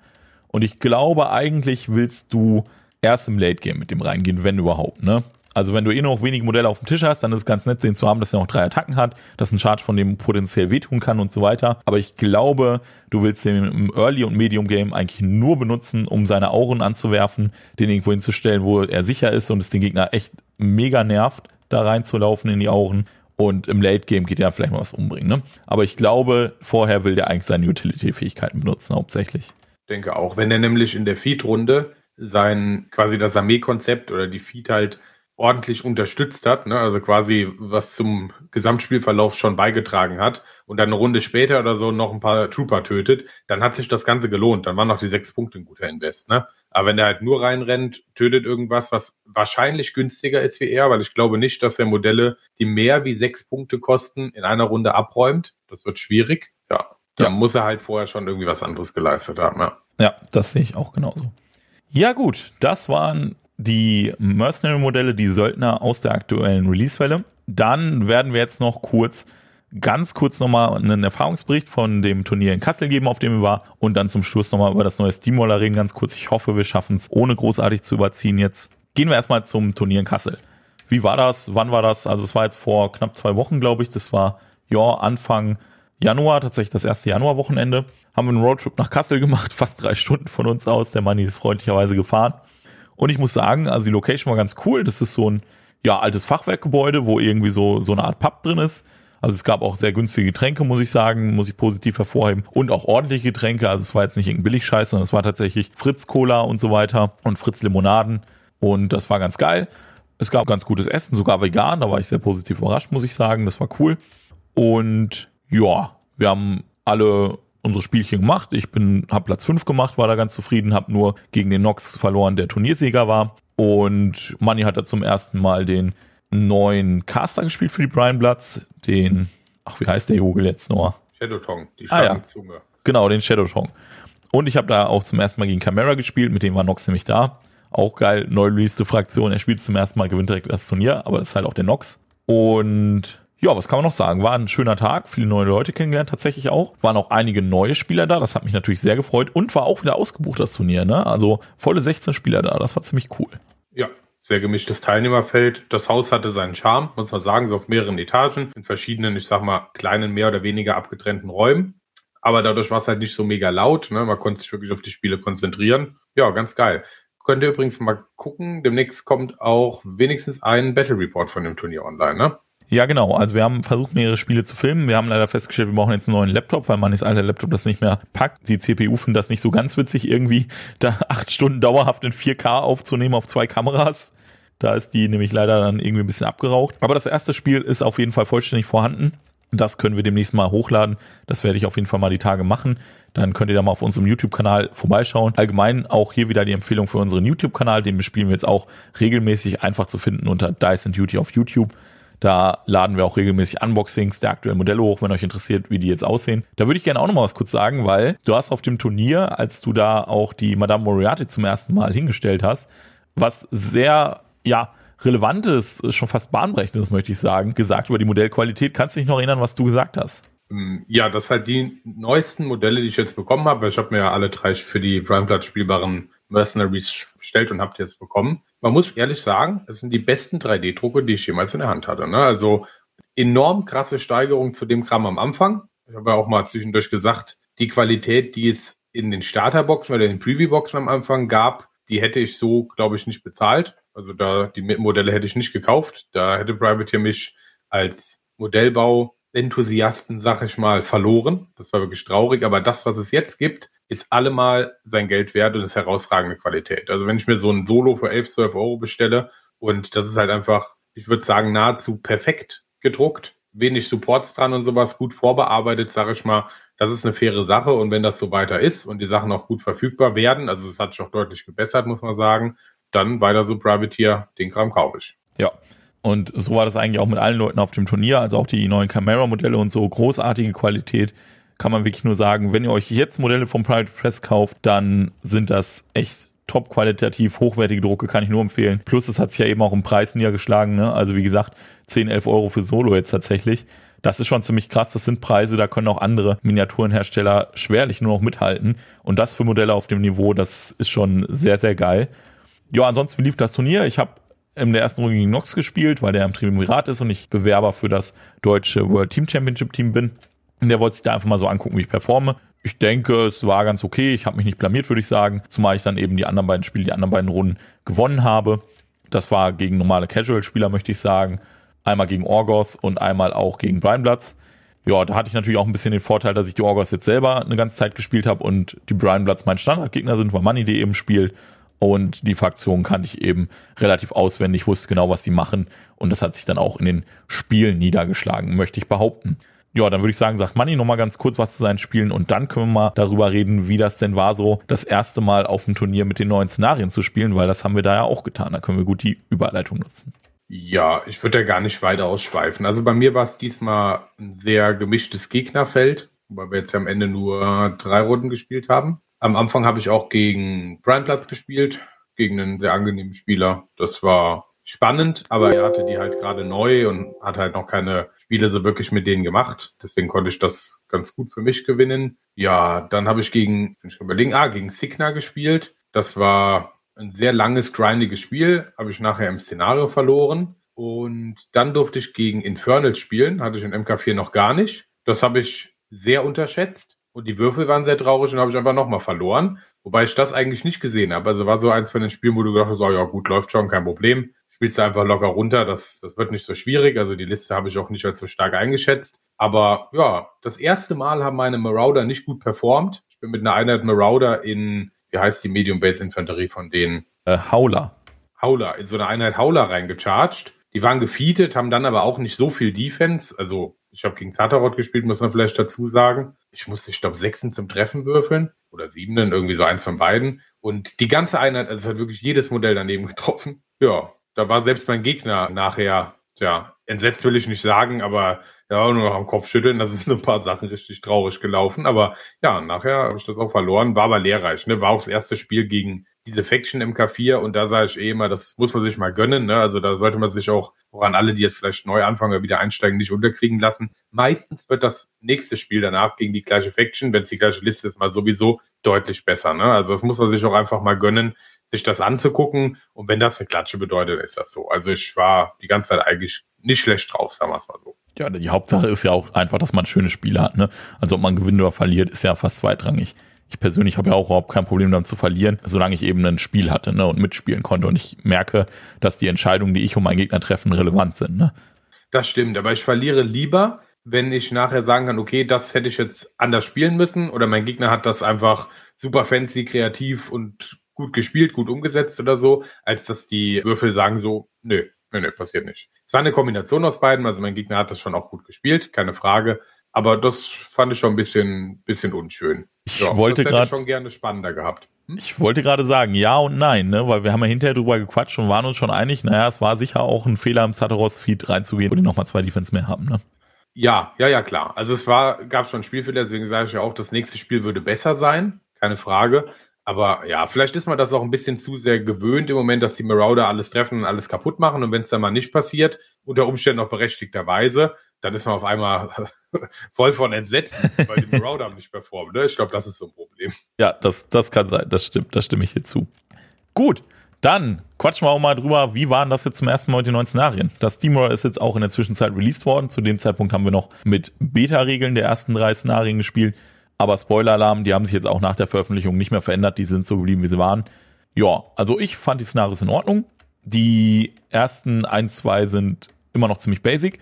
Und ich glaube, eigentlich willst du erst im Late Game mit dem reingehen, wenn überhaupt, ne? Also wenn du eh noch wenige Modelle auf dem Tisch hast, dann ist es ganz nett, den zu haben, dass er noch drei Attacken hat, dass ein Charge von dem potenziell wehtun kann und so weiter. Aber ich glaube, du willst den im Early- und Medium-Game eigentlich nur benutzen, um seine Auren anzuwerfen, den irgendwo hinzustellen, wo er sicher ist und es den Gegner echt mega nervt, da reinzulaufen in die Auren. Und im Late-Game geht er vielleicht mal was umbringen. Ne? Aber ich glaube, vorher will der eigentlich seine Utility-Fähigkeiten benutzen, hauptsächlich. Ich denke auch. Wenn er nämlich in der Feed-Runde sein, quasi das Armee-Konzept oder die Feed halt ordentlich unterstützt hat, ne? also quasi was zum Gesamtspielverlauf schon beigetragen hat und dann eine Runde später oder so noch ein paar Trooper tötet, dann hat sich das Ganze gelohnt. Dann waren noch die sechs Punkte ein guter Invest. Ne? Aber wenn er halt nur reinrennt, tötet irgendwas, was wahrscheinlich günstiger ist wie er, weil ich glaube nicht, dass er Modelle, die mehr wie sechs Punkte kosten, in einer Runde abräumt. Das wird schwierig. Ja, dann ja. muss er halt vorher schon irgendwie was anderes geleistet haben. Ja, ja das sehe ich auch genauso. Ja gut, das waren die Mercenary-Modelle, die Söldner aus der aktuellen Release-Welle. Dann werden wir jetzt noch kurz, ganz kurz nochmal einen Erfahrungsbericht von dem Turnier in Kassel geben, auf dem wir waren. Und dann zum Schluss nochmal über das neue Steamroller reden, ganz kurz. Ich hoffe, wir schaffen es, ohne großartig zu überziehen. Jetzt gehen wir erstmal zum Turnier in Kassel. Wie war das? Wann war das? Also es war jetzt vor knapp zwei Wochen, glaube ich. Das war, ja, Anfang Januar, tatsächlich das erste Januarwochenende. Haben wir einen Roadtrip nach Kassel gemacht, fast drei Stunden von uns aus. Der Manni ist freundlicherweise gefahren. Und ich muss sagen, also die Location war ganz cool. Das ist so ein ja altes Fachwerkgebäude, wo irgendwie so so eine Art Pub drin ist. Also es gab auch sehr günstige Getränke, muss ich sagen, muss ich positiv hervorheben. Und auch ordentliche Getränke. Also es war jetzt nicht irgendein Billigscheiß, sondern es war tatsächlich Fritz Cola und so weiter und Fritz Limonaden. Und das war ganz geil. Es gab ganz gutes Essen, sogar vegan. Da war ich sehr positiv überrascht, muss ich sagen. Das war cool. Und ja, wir haben alle unsere Spielchen gemacht. Ich bin, habe Platz 5 gemacht, war da ganz zufrieden, habe nur gegen den Nox verloren, der Turniersieger war. Und Manny hat da zum ersten Mal den neuen Caster gespielt für die Brian Bloods, den, ach, wie heißt der Jogel jetzt noch? Shadow Tongue, die Schlangenzunge. Ah, ja. Genau, den Shadow Tongue. Und ich habe da auch zum ersten Mal gegen Camera gespielt, mit dem war Nox nämlich da. Auch geil, neu released Fraktion. Er spielt zum ersten Mal, gewinnt direkt das Turnier, aber das ist halt auch der Nox. Und ja, was kann man noch sagen? War ein schöner Tag, viele neue Leute kennengelernt, tatsächlich auch. Waren auch einige neue Spieler da, das hat mich natürlich sehr gefreut und war auch wieder ausgebucht, das Turnier, ne? Also volle 16 Spieler da, das war ziemlich cool. Ja, sehr gemischtes Teilnehmerfeld. Das Haus hatte seinen Charme, muss man sagen, so auf mehreren Etagen, in verschiedenen, ich sag mal, kleinen, mehr oder weniger abgetrennten Räumen. Aber dadurch war es halt nicht so mega laut, ne? Man konnte sich wirklich auf die Spiele konzentrieren. Ja, ganz geil. Könnt ihr übrigens mal gucken, demnächst kommt auch wenigstens ein Battle Report von dem Turnier online, ne? Ja, genau. Also wir haben versucht, mehrere Spiele zu filmen. Wir haben leider festgestellt, wir brauchen jetzt einen neuen Laptop, weil Mannis alter Laptop das nicht mehr packt. Die CPU findet das nicht so ganz witzig, irgendwie da acht Stunden dauerhaft in 4K aufzunehmen auf zwei Kameras. Da ist die nämlich leider dann irgendwie ein bisschen abgeraucht. Aber das erste Spiel ist auf jeden Fall vollständig vorhanden. Das können wir demnächst mal hochladen. Das werde ich auf jeden Fall mal die Tage machen. Dann könnt ihr da mal auf unserem YouTube-Kanal vorbeischauen. Allgemein auch hier wieder die Empfehlung für unseren YouTube-Kanal. Den bespielen wir jetzt auch regelmäßig einfach zu finden unter Dice and Duty auf YouTube. Da laden wir auch regelmäßig Unboxings der aktuellen Modelle hoch, wenn euch interessiert, wie die jetzt aussehen. Da würde ich gerne auch noch mal was kurz sagen, weil du hast auf dem Turnier, als du da auch die Madame Moriarty zum ersten Mal hingestellt hast, was sehr, ja, relevantes, schon fast bahnbrechendes, möchte ich sagen, gesagt über die Modellqualität. Kannst du dich noch erinnern, was du gesagt hast? Ähm, ja, das halt die neuesten Modelle, die ich jetzt bekommen habe. Ich habe mir ja alle drei für die Prime Blood spielbaren Mercenaries bestellt und habt jetzt bekommen. Man muss ehrlich sagen, es sind die besten 3D-Drucke, die ich jemals in der Hand hatte. Ne? Also enorm krasse Steigerung zu dem Kram am Anfang. Ich habe ja auch mal zwischendurch gesagt, die Qualität, die es in den Starterboxen oder in den Preview-Boxen am Anfang gab, die hätte ich so, glaube ich, nicht bezahlt. Also da die Modelle hätte ich nicht gekauft. Da hätte Privateer mich als Modellbau Enthusiasten, sag ich mal, verloren. Das war wirklich traurig. Aber das, was es jetzt gibt, ist allemal sein Geld wert und ist herausragende Qualität. Also wenn ich mir so ein Solo für 11, 12 Euro bestelle und das ist halt einfach, ich würde sagen, nahezu perfekt gedruckt, wenig Supports dran und sowas, gut vorbearbeitet, sage ich mal, das ist eine faire Sache und wenn das so weiter ist und die Sachen auch gut verfügbar werden, also es hat sich auch deutlich gebessert, muss man sagen, dann weiter so Privateer, den Kram kaufe ich. Ja, und so war das eigentlich auch mit allen Leuten auf dem Turnier, also auch die neuen Camera-Modelle und so, großartige Qualität. Kann man wirklich nur sagen, wenn ihr euch jetzt Modelle vom Private Press kauft, dann sind das echt top qualitativ hochwertige Drucke, kann ich nur empfehlen. Plus, es hat sich ja eben auch im Preis niedergeschlagen, ne? Also wie gesagt, 10, 11 Euro für Solo jetzt tatsächlich. Das ist schon ziemlich krass. Das sind Preise, da können auch andere Miniaturenhersteller schwerlich nur noch mithalten. Und das für Modelle auf dem Niveau, das ist schon sehr, sehr geil. Ja, ansonsten lief das Turnier. Ich habe in der ersten Runde gegen Nox gespielt, weil der im Triumvirat ist und ich Bewerber für das deutsche World Team Championship Team bin. Der wollte sich da einfach mal so angucken, wie ich performe. Ich denke, es war ganz okay. Ich habe mich nicht blamiert, würde ich sagen. Zumal ich dann eben die anderen beiden Spiele, die anderen beiden Runden gewonnen habe. Das war gegen normale Casual-Spieler, möchte ich sagen. Einmal gegen Orgoth und einmal auch gegen Brianblatz. Ja, da hatte ich natürlich auch ein bisschen den Vorteil, dass ich die Orgoth jetzt selber eine ganze Zeit gespielt habe und die Brianblatz mein Standardgegner sind, weil Money die eben spielt. Und die Fraktion kannte ich eben relativ auswendig, wusste genau, was die machen. Und das hat sich dann auch in den Spielen niedergeschlagen, möchte ich behaupten. Ja, dann würde ich sagen, sagt Manni noch mal ganz kurz was zu seinen Spielen und dann können wir mal darüber reden, wie das denn war, so das erste Mal auf dem Turnier mit den neuen Szenarien zu spielen, weil das haben wir da ja auch getan. Da können wir gut die Überleitung nutzen. Ja, ich würde da gar nicht weiter ausschweifen. Also bei mir war es diesmal ein sehr gemischtes Gegnerfeld, weil wir jetzt am Ende nur drei Runden gespielt haben. Am Anfang habe ich auch gegen Brian Platz gespielt, gegen einen sehr angenehmen Spieler. Das war spannend, aber er hatte die halt gerade neu und hat halt noch keine Spiele so wirklich mit denen gemacht. Deswegen konnte ich das ganz gut für mich gewinnen. Ja, dann habe ich gegen, ich überlegen, ah, gegen Signa gespielt. Das war ein sehr langes, grindiges Spiel, habe ich nachher im Szenario verloren. Und dann durfte ich gegen Infernal spielen, hatte ich in MK4 noch gar nicht. Das habe ich sehr unterschätzt. Und die Würfel waren sehr traurig und habe ich einfach nochmal verloren. Wobei ich das eigentlich nicht gesehen habe. Also war so eins von den Spielen, wo du gedacht hast, oh, ja gut, läuft schon, kein Problem. Spielst du einfach locker runter, das, das wird nicht so schwierig. Also die Liste habe ich auch nicht als so stark eingeschätzt. Aber ja, das erste Mal haben meine Marauder nicht gut performt. Ich bin mit einer Einheit Marauder in wie heißt die Medium Base Infanterie von denen? Äh, Howler. Howler, in so eine Einheit Howler reingecharged. Die waren gefeatet, haben dann aber auch nicht so viel Defense. Also, ich habe gegen Zatarot gespielt, muss man vielleicht dazu sagen. Ich musste, ich glaube, sechsen zum Treffen würfeln. Oder siebenen, irgendwie so eins von beiden. Und die ganze Einheit, also es hat wirklich jedes Modell daneben getroffen. Ja, da war selbst mein Gegner nachher, tja, entsetzt will ich nicht sagen, aber ja, nur noch am Kopf schütteln. Das ist ein paar Sachen richtig traurig gelaufen. Aber ja, nachher habe ich das auch verloren. War aber lehrreich. Ne? War auch das erste Spiel gegen diese Faction im K4 und da sage ich eh immer, das muss man sich mal gönnen. Ne? Also da sollte man sich auch, auch an alle, die jetzt vielleicht neu anfangen oder wieder einsteigen, nicht unterkriegen lassen. Meistens wird das nächste Spiel danach gegen die gleiche Faction, wenn es die gleiche Liste ist, mal sowieso deutlich besser. Ne? Also das muss man sich auch einfach mal gönnen, sich das anzugucken. Und wenn das eine Klatsche bedeutet, ist das so. Also ich war die ganze Zeit eigentlich nicht schlecht drauf, sagen wir es mal so. Ja, die Hauptsache ist ja auch einfach, dass man schöne Spiele hat. Ne? Also ob man gewinnt oder verliert, ist ja fast zweitrangig. Ich persönlich habe ja auch überhaupt kein Problem damit zu verlieren, solange ich eben ein Spiel hatte ne, und mitspielen konnte. Und ich merke, dass die Entscheidungen, die ich um meinen Gegner treffen, relevant sind. Ne? Das stimmt, aber ich verliere lieber, wenn ich nachher sagen kann, okay, das hätte ich jetzt anders spielen müssen oder mein Gegner hat das einfach super fancy, kreativ und gut gespielt, gut umgesetzt oder so, als dass die Würfel sagen so, nö, nö, nö, passiert nicht. Es war eine Kombination aus beiden, also mein Gegner hat das schon auch gut gespielt, keine Frage. Aber das fand ich schon ein bisschen, bisschen unschön. Ich ja, wollte gerade schon gerne spannender gehabt. Hm? Ich wollte gerade sagen, ja und nein, ne, weil wir haben ja hinterher drüber gequatscht und waren uns schon einig, naja, es war sicher auch ein Fehler im Sataros-Feed reinzugehen, wo die nochmal zwei Defense mehr haben, ne? Ja, ja, ja, klar. Also es war, gab schon Spielfehler, deswegen sage ich ja auch, das nächste Spiel würde besser sein, keine Frage. Aber ja, vielleicht ist man das auch ein bisschen zu sehr gewöhnt im Moment, dass die Marauder alles treffen und alles kaputt machen. Und wenn es dann mal nicht passiert, unter Umständen auch berechtigterweise, dann ist man auf einmal voll von Entsetzen, weil die Marauder nicht performen. Ne? Ich glaube, das ist so ein Problem. Ja, das, das kann sein. Das stimmt. Das stimme ich hier zu. Gut. Dann quatschen wir auch mal drüber, wie waren das jetzt zum ersten Mal mit den neuen Szenarien? Das Steamroller ist jetzt auch in der Zwischenzeit released worden. Zu dem Zeitpunkt haben wir noch mit Beta-Regeln der ersten drei Szenarien gespielt. Aber Spoiler-Alarm, die haben sich jetzt auch nach der Veröffentlichung nicht mehr verändert. Die sind so geblieben, wie sie waren. Ja, also ich fand die Szenarios in Ordnung. Die ersten ein, zwei sind immer noch ziemlich basic.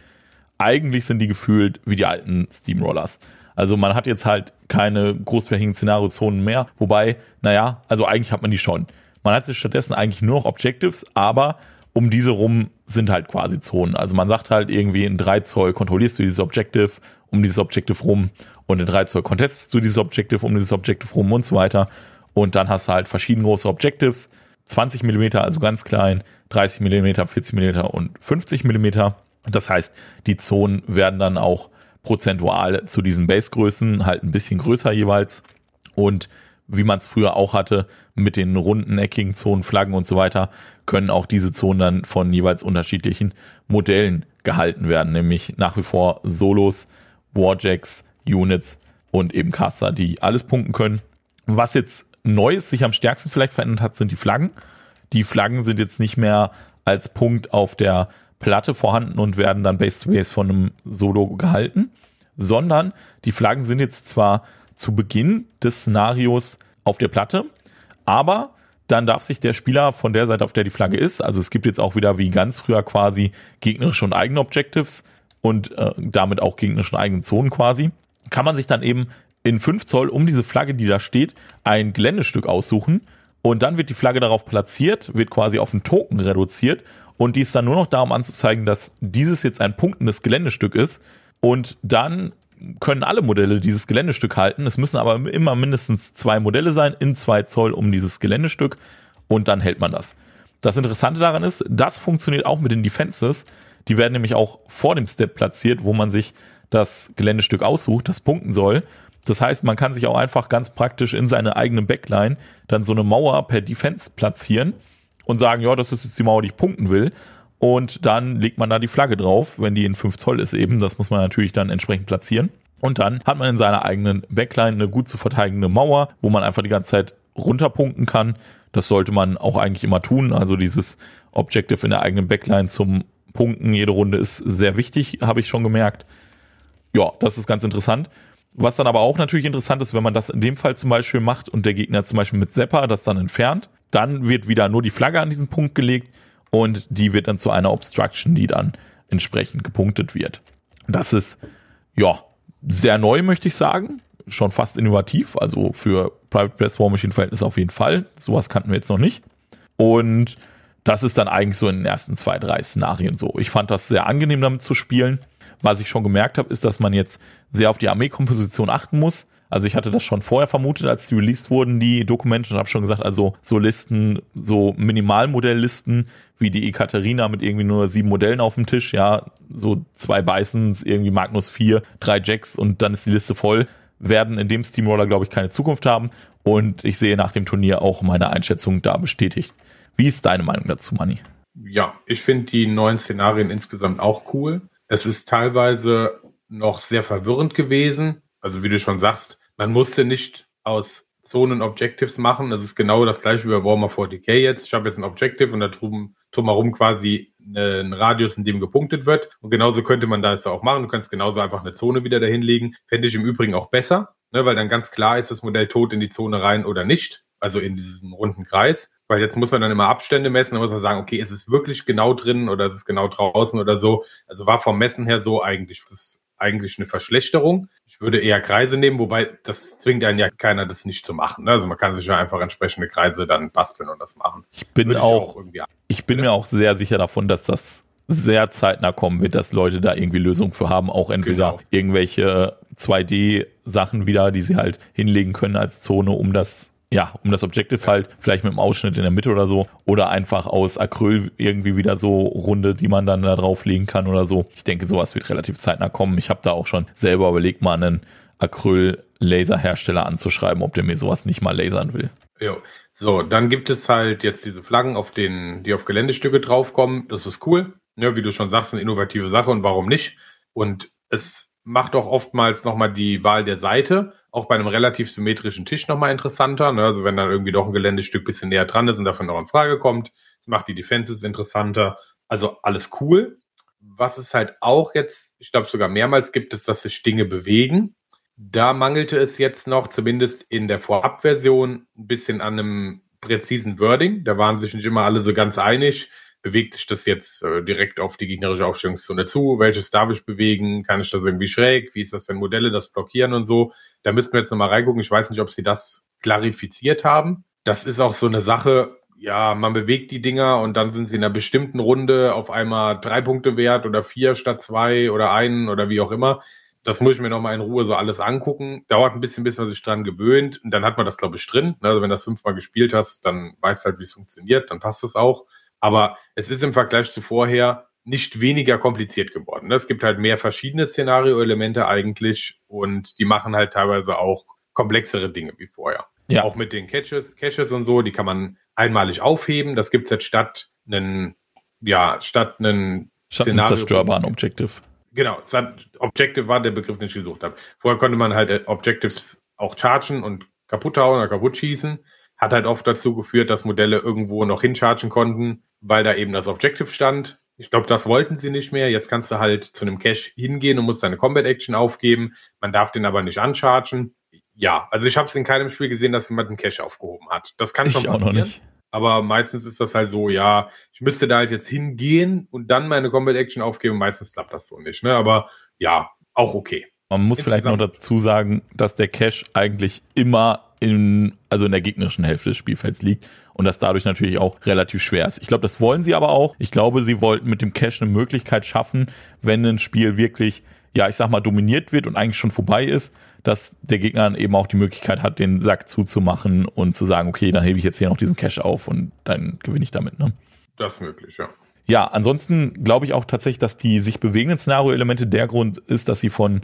Eigentlich sind die gefühlt wie die alten Steamrollers. Also man hat jetzt halt keine großflächigen Szenariozonen mehr, wobei, naja, also eigentlich hat man die schon. Man hat stattdessen eigentlich nur noch Objectives, aber um diese rum sind halt quasi Zonen. Also man sagt halt irgendwie in 3 Zoll kontrollierst du dieses Objective, um dieses Objective rum und in 3 Zoll contestest du dieses Objective, um dieses Objective rum und so weiter. Und dann hast du halt verschiedene große Objectives, 20 Millimeter, also ganz klein, 30 Millimeter, 40 Millimeter und 50 Millimeter. Das heißt, die Zonen werden dann auch prozentual zu diesen Basegrößen halt ein bisschen größer jeweils. Und wie man es früher auch hatte, mit den runden, eckigen Zonen, Flaggen und so weiter, können auch diese Zonen dann von jeweils unterschiedlichen Modellen gehalten werden, nämlich nach wie vor Solos, Warjacks, Units und eben Caster, die alles punkten können. Was jetzt Neues sich am stärksten vielleicht verändert hat, sind die Flaggen. Die Flaggen sind jetzt nicht mehr als Punkt auf der Platte vorhanden und werden dann base to base von einem Solo gehalten, sondern die Flaggen sind jetzt zwar zu Beginn des Szenarios auf der Platte, aber dann darf sich der Spieler von der Seite, auf der die Flagge ist, also es gibt jetzt auch wieder wie ganz früher quasi gegnerische und eigene Objectives und äh, damit auch gegnerische und eigene Zonen quasi, kann man sich dann eben in 5 Zoll um diese Flagge, die da steht, ein Geländestück aussuchen und dann wird die Flagge darauf platziert, wird quasi auf einen Token reduziert und die ist dann nur noch da, um anzuzeigen, dass dieses jetzt ein punktendes Geländestück ist und dann können alle Modelle dieses Geländestück halten. Es müssen aber immer mindestens zwei Modelle sein in zwei Zoll um dieses Geländestück und dann hält man das. Das Interessante daran ist, das funktioniert auch mit den Defenses. Die werden nämlich auch vor dem Step platziert, wo man sich das Geländestück aussucht, das punkten soll. Das heißt, man kann sich auch einfach ganz praktisch in seine eigene Backline dann so eine Mauer per Defense platzieren und sagen, ja, das ist jetzt die Mauer, die ich punkten will. Und dann legt man da die Flagge drauf, wenn die in 5 Zoll ist eben. Das muss man natürlich dann entsprechend platzieren. Und dann hat man in seiner eigenen Backline eine gut zu verteidigende Mauer, wo man einfach die ganze Zeit runterpunkten kann. Das sollte man auch eigentlich immer tun. Also dieses Objective in der eigenen Backline zum Punkten jede Runde ist sehr wichtig, habe ich schon gemerkt. Ja, das ist ganz interessant. Was dann aber auch natürlich interessant ist, wenn man das in dem Fall zum Beispiel macht und der Gegner zum Beispiel mit Zepper das dann entfernt, dann wird wieder nur die Flagge an diesen Punkt gelegt und die wird dann zu einer Obstruction, die dann entsprechend gepunktet wird. Das ist, ja, sehr neu, möchte ich sagen. Schon fast innovativ. Also für Private Press War Machine Verhältnisse auf jeden Fall. Sowas kannten wir jetzt noch nicht. Und das ist dann eigentlich so in den ersten zwei, drei Szenarien so. Ich fand das sehr angenehm damit zu spielen. Was ich schon gemerkt habe, ist, dass man jetzt sehr auf die Armeekomposition achten muss. Also ich hatte das schon vorher vermutet, als die released wurden, die Dokumente, und habe schon gesagt, also so Listen, so Minimalmodelllisten wie die Ekaterina mit irgendwie nur sieben Modellen auf dem Tisch, ja, so zwei Bisons, irgendwie Magnus 4, drei Jacks und dann ist die Liste voll, werden in dem Steamroller, glaube ich, keine Zukunft haben. Und ich sehe nach dem Turnier auch meine Einschätzung da bestätigt. Wie ist deine Meinung dazu, Manni? Ja, ich finde die neuen Szenarien insgesamt auch cool. Es ist teilweise noch sehr verwirrend gewesen. Also wie du schon sagst, man musste nicht aus Zonen Objectives machen. Das ist genau das gleiche wie bei Warhammer 40k jetzt. Ich habe jetzt ein Objective und da drüben drumherum quasi einen Radius, in dem gepunktet wird. Und genauso könnte man das auch machen. Du kannst genauso einfach eine Zone wieder dahinlegen. Fände ich im Übrigen auch besser, ne, weil dann ganz klar ist das Modell tot in die Zone rein oder nicht. Also in diesen runden Kreis. Weil jetzt muss man dann immer Abstände messen, dann muss man sagen, okay, ist es wirklich genau drin oder ist es genau draußen oder so. Also war vom Messen her so eigentlich, das ist eigentlich eine Verschlechterung. Ich würde eher Kreise nehmen, wobei das zwingt einen ja keiner, das nicht zu machen. Ne? Also man kann sich ja einfach entsprechende Kreise dann basteln und das machen. Ich bin auch, ich, auch ich bin mir auch sehr sicher davon, dass das sehr zeitnah kommen wird, dass Leute da irgendwie Lösungen für haben, auch entweder genau. irgendwelche 2D-Sachen wieder, die sie halt hinlegen können als Zone, um das ja, um das Objective halt, vielleicht mit einem Ausschnitt in der Mitte oder so, oder einfach aus Acryl irgendwie wieder so Runde, die man dann da drauflegen kann oder so. Ich denke, sowas wird relativ zeitnah kommen. Ich habe da auch schon selber überlegt, mal einen Acryl-Laserhersteller anzuschreiben, ob der mir sowas nicht mal lasern will. Jo. So, dann gibt es halt jetzt diese Flaggen, auf denen, die auf Geländestücke draufkommen. Das ist cool. Ja, wie du schon sagst, eine innovative Sache und warum nicht? Und es macht auch oftmals nochmal die Wahl der Seite auch bei einem relativ symmetrischen Tisch nochmal interessanter. Ne? Also wenn dann irgendwie doch ein Geländestück bisschen näher dran ist und davon noch in Frage kommt. Das macht die Defenses interessanter. Also alles cool. Was es halt auch jetzt, ich glaube sogar mehrmals gibt, ist, dass sich Dinge bewegen. Da mangelte es jetzt noch, zumindest in der Vorabversion, ein bisschen an einem präzisen Wording. Da waren sich nicht immer alle so ganz einig. Bewegt sich das jetzt äh, direkt auf die gegnerische Aufstellungszone zu? Welches darf ich bewegen? Kann ich das irgendwie schräg? Wie ist das, wenn Modelle das blockieren und so? Da müssten wir jetzt nochmal reingucken. Ich weiß nicht, ob sie das klarifiziert haben. Das ist auch so eine Sache, ja, man bewegt die Dinger und dann sind sie in einer bestimmten Runde auf einmal drei Punkte wert oder vier statt zwei oder einen oder wie auch immer. Das muss ich mir nochmal in Ruhe so alles angucken. Dauert ein bisschen, bis man sich dran gewöhnt. Und dann hat man das, glaube ich, drin. Also wenn du das fünfmal gespielt hast, dann weißt du halt, wie es funktioniert, dann passt es auch. Aber es ist im Vergleich zu vorher nicht weniger kompliziert geworden. Es gibt halt mehr verschiedene Szenario-Elemente eigentlich und die machen halt teilweise auch komplexere Dinge wie vorher. Ja. Auch mit den Caches, Caches und so, die kann man einmalig aufheben. Das gibt es jetzt statt einen, ja, statt einen statt Szenario. zerstörbaren Objective. Genau, Objective war der Begriff, den ich gesucht habe. Vorher konnte man halt äh, Objectives auch chargen und kaputt hauen oder kaputt schießen. Hat halt oft dazu geführt, dass Modelle irgendwo noch hinchargen konnten, weil da eben das Objective stand. Ich glaube, das wollten sie nicht mehr. Jetzt kannst du halt zu einem Cache hingehen und musst deine Combat Action aufgeben. Man darf den aber nicht anchargen. Ja, also ich habe es in keinem Spiel gesehen, dass jemand einen Cache aufgehoben hat. Das kann schon ich passieren. Auch noch nicht. Aber meistens ist das halt so, ja, ich müsste da halt jetzt hingehen und dann meine Combat Action aufgeben. Meistens klappt das so nicht. Ne? Aber ja, auch okay. Man muss vielleicht noch dazu sagen, dass der Cache eigentlich immer in, also in der gegnerischen Hälfte des Spielfelds liegt und das dadurch natürlich auch relativ schwer ist. Ich glaube, das wollen sie aber auch. Ich glaube, sie wollten mit dem Cache eine Möglichkeit schaffen, wenn ein Spiel wirklich, ja, ich sag mal, dominiert wird und eigentlich schon vorbei ist, dass der Gegner dann eben auch die Möglichkeit hat, den Sack zuzumachen und zu sagen, okay, dann hebe ich jetzt hier noch diesen Cache auf und dann gewinne ich damit. Ne? Das ist möglich, ja. Ja, ansonsten glaube ich auch tatsächlich, dass die sich bewegenden Szenario-Elemente der Grund ist, dass sie von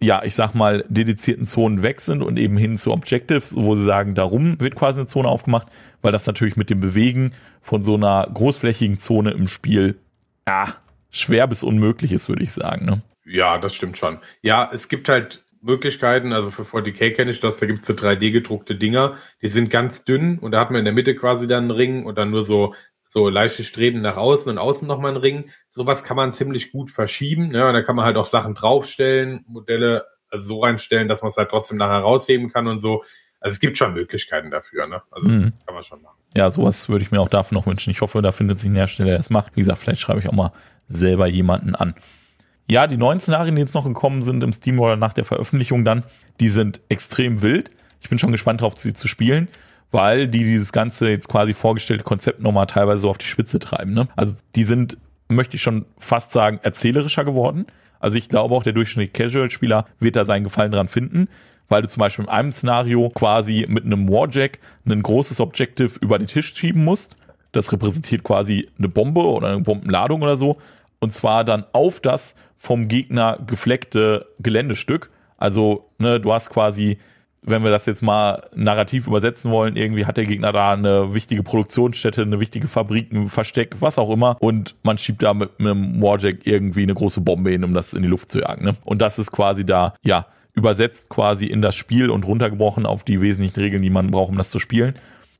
ja, ich sag mal, dedizierten Zonen weg sind und eben hin zu Objectives, wo sie sagen, darum wird quasi eine Zone aufgemacht, weil das natürlich mit dem Bewegen von so einer großflächigen Zone im Spiel, ja, schwer bis unmöglich ist, würde ich sagen. Ne? Ja, das stimmt schon. Ja, es gibt halt Möglichkeiten, also für 40k kenne ich das, da gibt es so 3D gedruckte Dinger, die sind ganz dünn und da hat man in der Mitte quasi dann einen Ring und dann nur so so leichte Streben nach außen und außen nochmal einen Ring. Sowas kann man ziemlich gut verschieben. Ne? Und da kann man halt auch Sachen draufstellen, Modelle also so reinstellen, dass man es halt trotzdem nachher rausheben kann und so. Also es gibt schon Möglichkeiten dafür, ne? Also das mhm. kann man schon machen. Ja, sowas würde ich mir auch dafür noch wünschen. Ich hoffe, da findet sich ein Hersteller, der es macht. Wie gesagt, vielleicht schreibe ich auch mal selber jemanden an. Ja, die neuen Szenarien, die jetzt noch gekommen sind im Steamroller nach der Veröffentlichung dann, die sind extrem wild. Ich bin schon gespannt darauf, sie zu spielen, weil die dieses ganze jetzt quasi vorgestellte Konzept nochmal teilweise so auf die Spitze treiben. Ne? Also die sind, möchte ich schon fast sagen, erzählerischer geworden. Also ich glaube auch, der durchschnittliche Casual-Spieler wird da seinen Gefallen dran finden, weil du zum Beispiel in einem Szenario quasi mit einem Warjack ein großes Objective über den Tisch schieben musst. Das repräsentiert quasi eine Bombe oder eine Bombenladung oder so. Und zwar dann auf das vom Gegner gefleckte Geländestück. Also, ne, du hast quasi, wenn wir das jetzt mal narrativ übersetzen wollen, irgendwie hat der Gegner da eine wichtige Produktionsstätte, eine wichtige Fabrik, ein Versteck, was auch immer. Und man schiebt da mit, einem Warjack irgendwie eine große Bombe hin, um das in die Luft zu jagen. Ne? Und das ist quasi da, ja, übersetzt quasi in das Spiel und runtergebrochen auf die wesentlichen Regeln, die man braucht, um das zu spielen.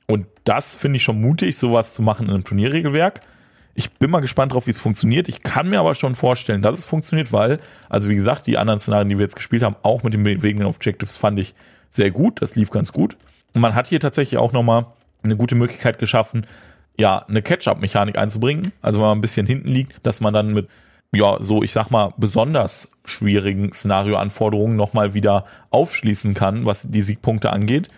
Und das finde ich schon mutig, sowas zu machen in einem Turnierregelwerk. Ich bin mal gespannt drauf, wie es funktioniert. Ich kann mir aber schon vorstellen, dass es funktioniert, weil, also wie gesagt, die anderen Szenarien, die wir jetzt gespielt haben, auch mit den bewegenden Objectives fand ich sehr gut. Das lief ganz gut. Und man hat hier tatsächlich auch nochmal eine gute Möglichkeit geschaffen, ja, eine Catch-up-Mechanik einzubringen. Also wenn man ein bisschen hinten liegt, dass man dann mit, ja, so, ich sag mal, besonders schwierigen Szenarioanforderungen nochmal wieder aufschließen kann, was die Siegpunkte angeht.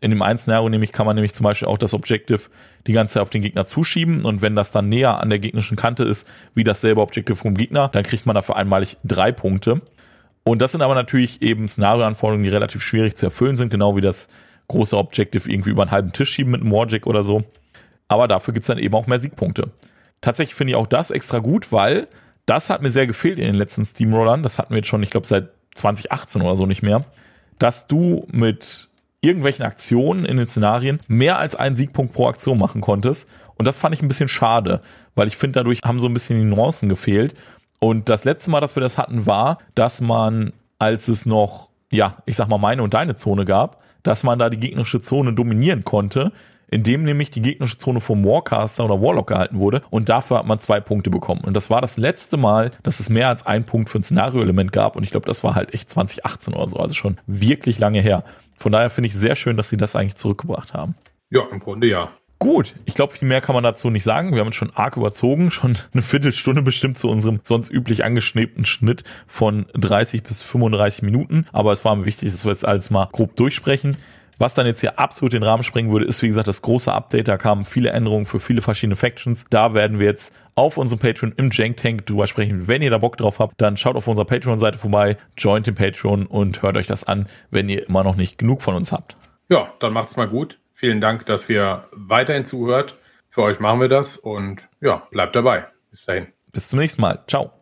In dem einen Szenario nämlich kann man nämlich zum Beispiel auch das Objective die ganze Zeit auf den Gegner zuschieben und wenn das dann näher an der gegnerischen Kante ist, wie dasselbe Objective vom Gegner, dann kriegt man dafür einmalig drei Punkte. Und das sind aber natürlich eben Szenarioanforderungen, die relativ schwierig zu erfüllen sind, genau wie das große Objective irgendwie über einen halben Tisch schieben mit einem Warjack oder so. Aber dafür gibt's dann eben auch mehr Siegpunkte. Tatsächlich finde ich auch das extra gut, weil das hat mir sehr gefehlt in den letzten Steamrollern. Das hatten wir jetzt schon, ich glaube, seit 2018 oder so nicht mehr. Dass du mit irgendwelchen Aktionen in den Szenarien mehr als einen Siegpunkt pro Aktion machen konntest. Und das fand ich ein bisschen schade, weil ich finde, dadurch haben so ein bisschen die Nuancen gefehlt. Und das letzte Mal, dass wir das hatten, war, dass man, als es noch, ja, ich sag mal, meine und deine Zone gab, dass man da die gegnerische Zone dominieren konnte, indem nämlich die gegnerische Zone vom Warcaster oder Warlock gehalten wurde und dafür hat man zwei Punkte bekommen. Und das war das letzte Mal, dass es mehr als ein Punkt für ein Szenario-Element gab und ich glaube, das war halt echt 2018 oder so, also schon wirklich lange her. Von daher finde ich sehr schön, dass sie das eigentlich zurückgebracht haben. Ja, im Grunde ja. Gut, ich glaube, viel mehr kann man dazu nicht sagen. Wir haben uns schon arg überzogen, schon eine Viertelstunde bestimmt zu unserem sonst üblich angeschnebten Schnitt von 30 bis 35 Minuten. Aber es war mir wichtig, dass wir jetzt alles mal grob durchsprechen. Was dann jetzt hier absolut den Rahmen sprengen würde, ist wie gesagt das große Update. Da kamen viele Änderungen für viele verschiedene Factions. Da werden wir jetzt auf unserem Patreon im Jank Tank drüber sprechen. Wenn ihr da Bock drauf habt, dann schaut auf unserer Patreon-Seite vorbei, joint den Patreon und hört euch das an, wenn ihr immer noch nicht genug von uns habt. Ja, dann macht's mal gut. Vielen Dank, dass ihr weiterhin zuhört. Für euch machen wir das und ja, bleibt dabei. Bis dahin. Bis zum nächsten Mal. Ciao.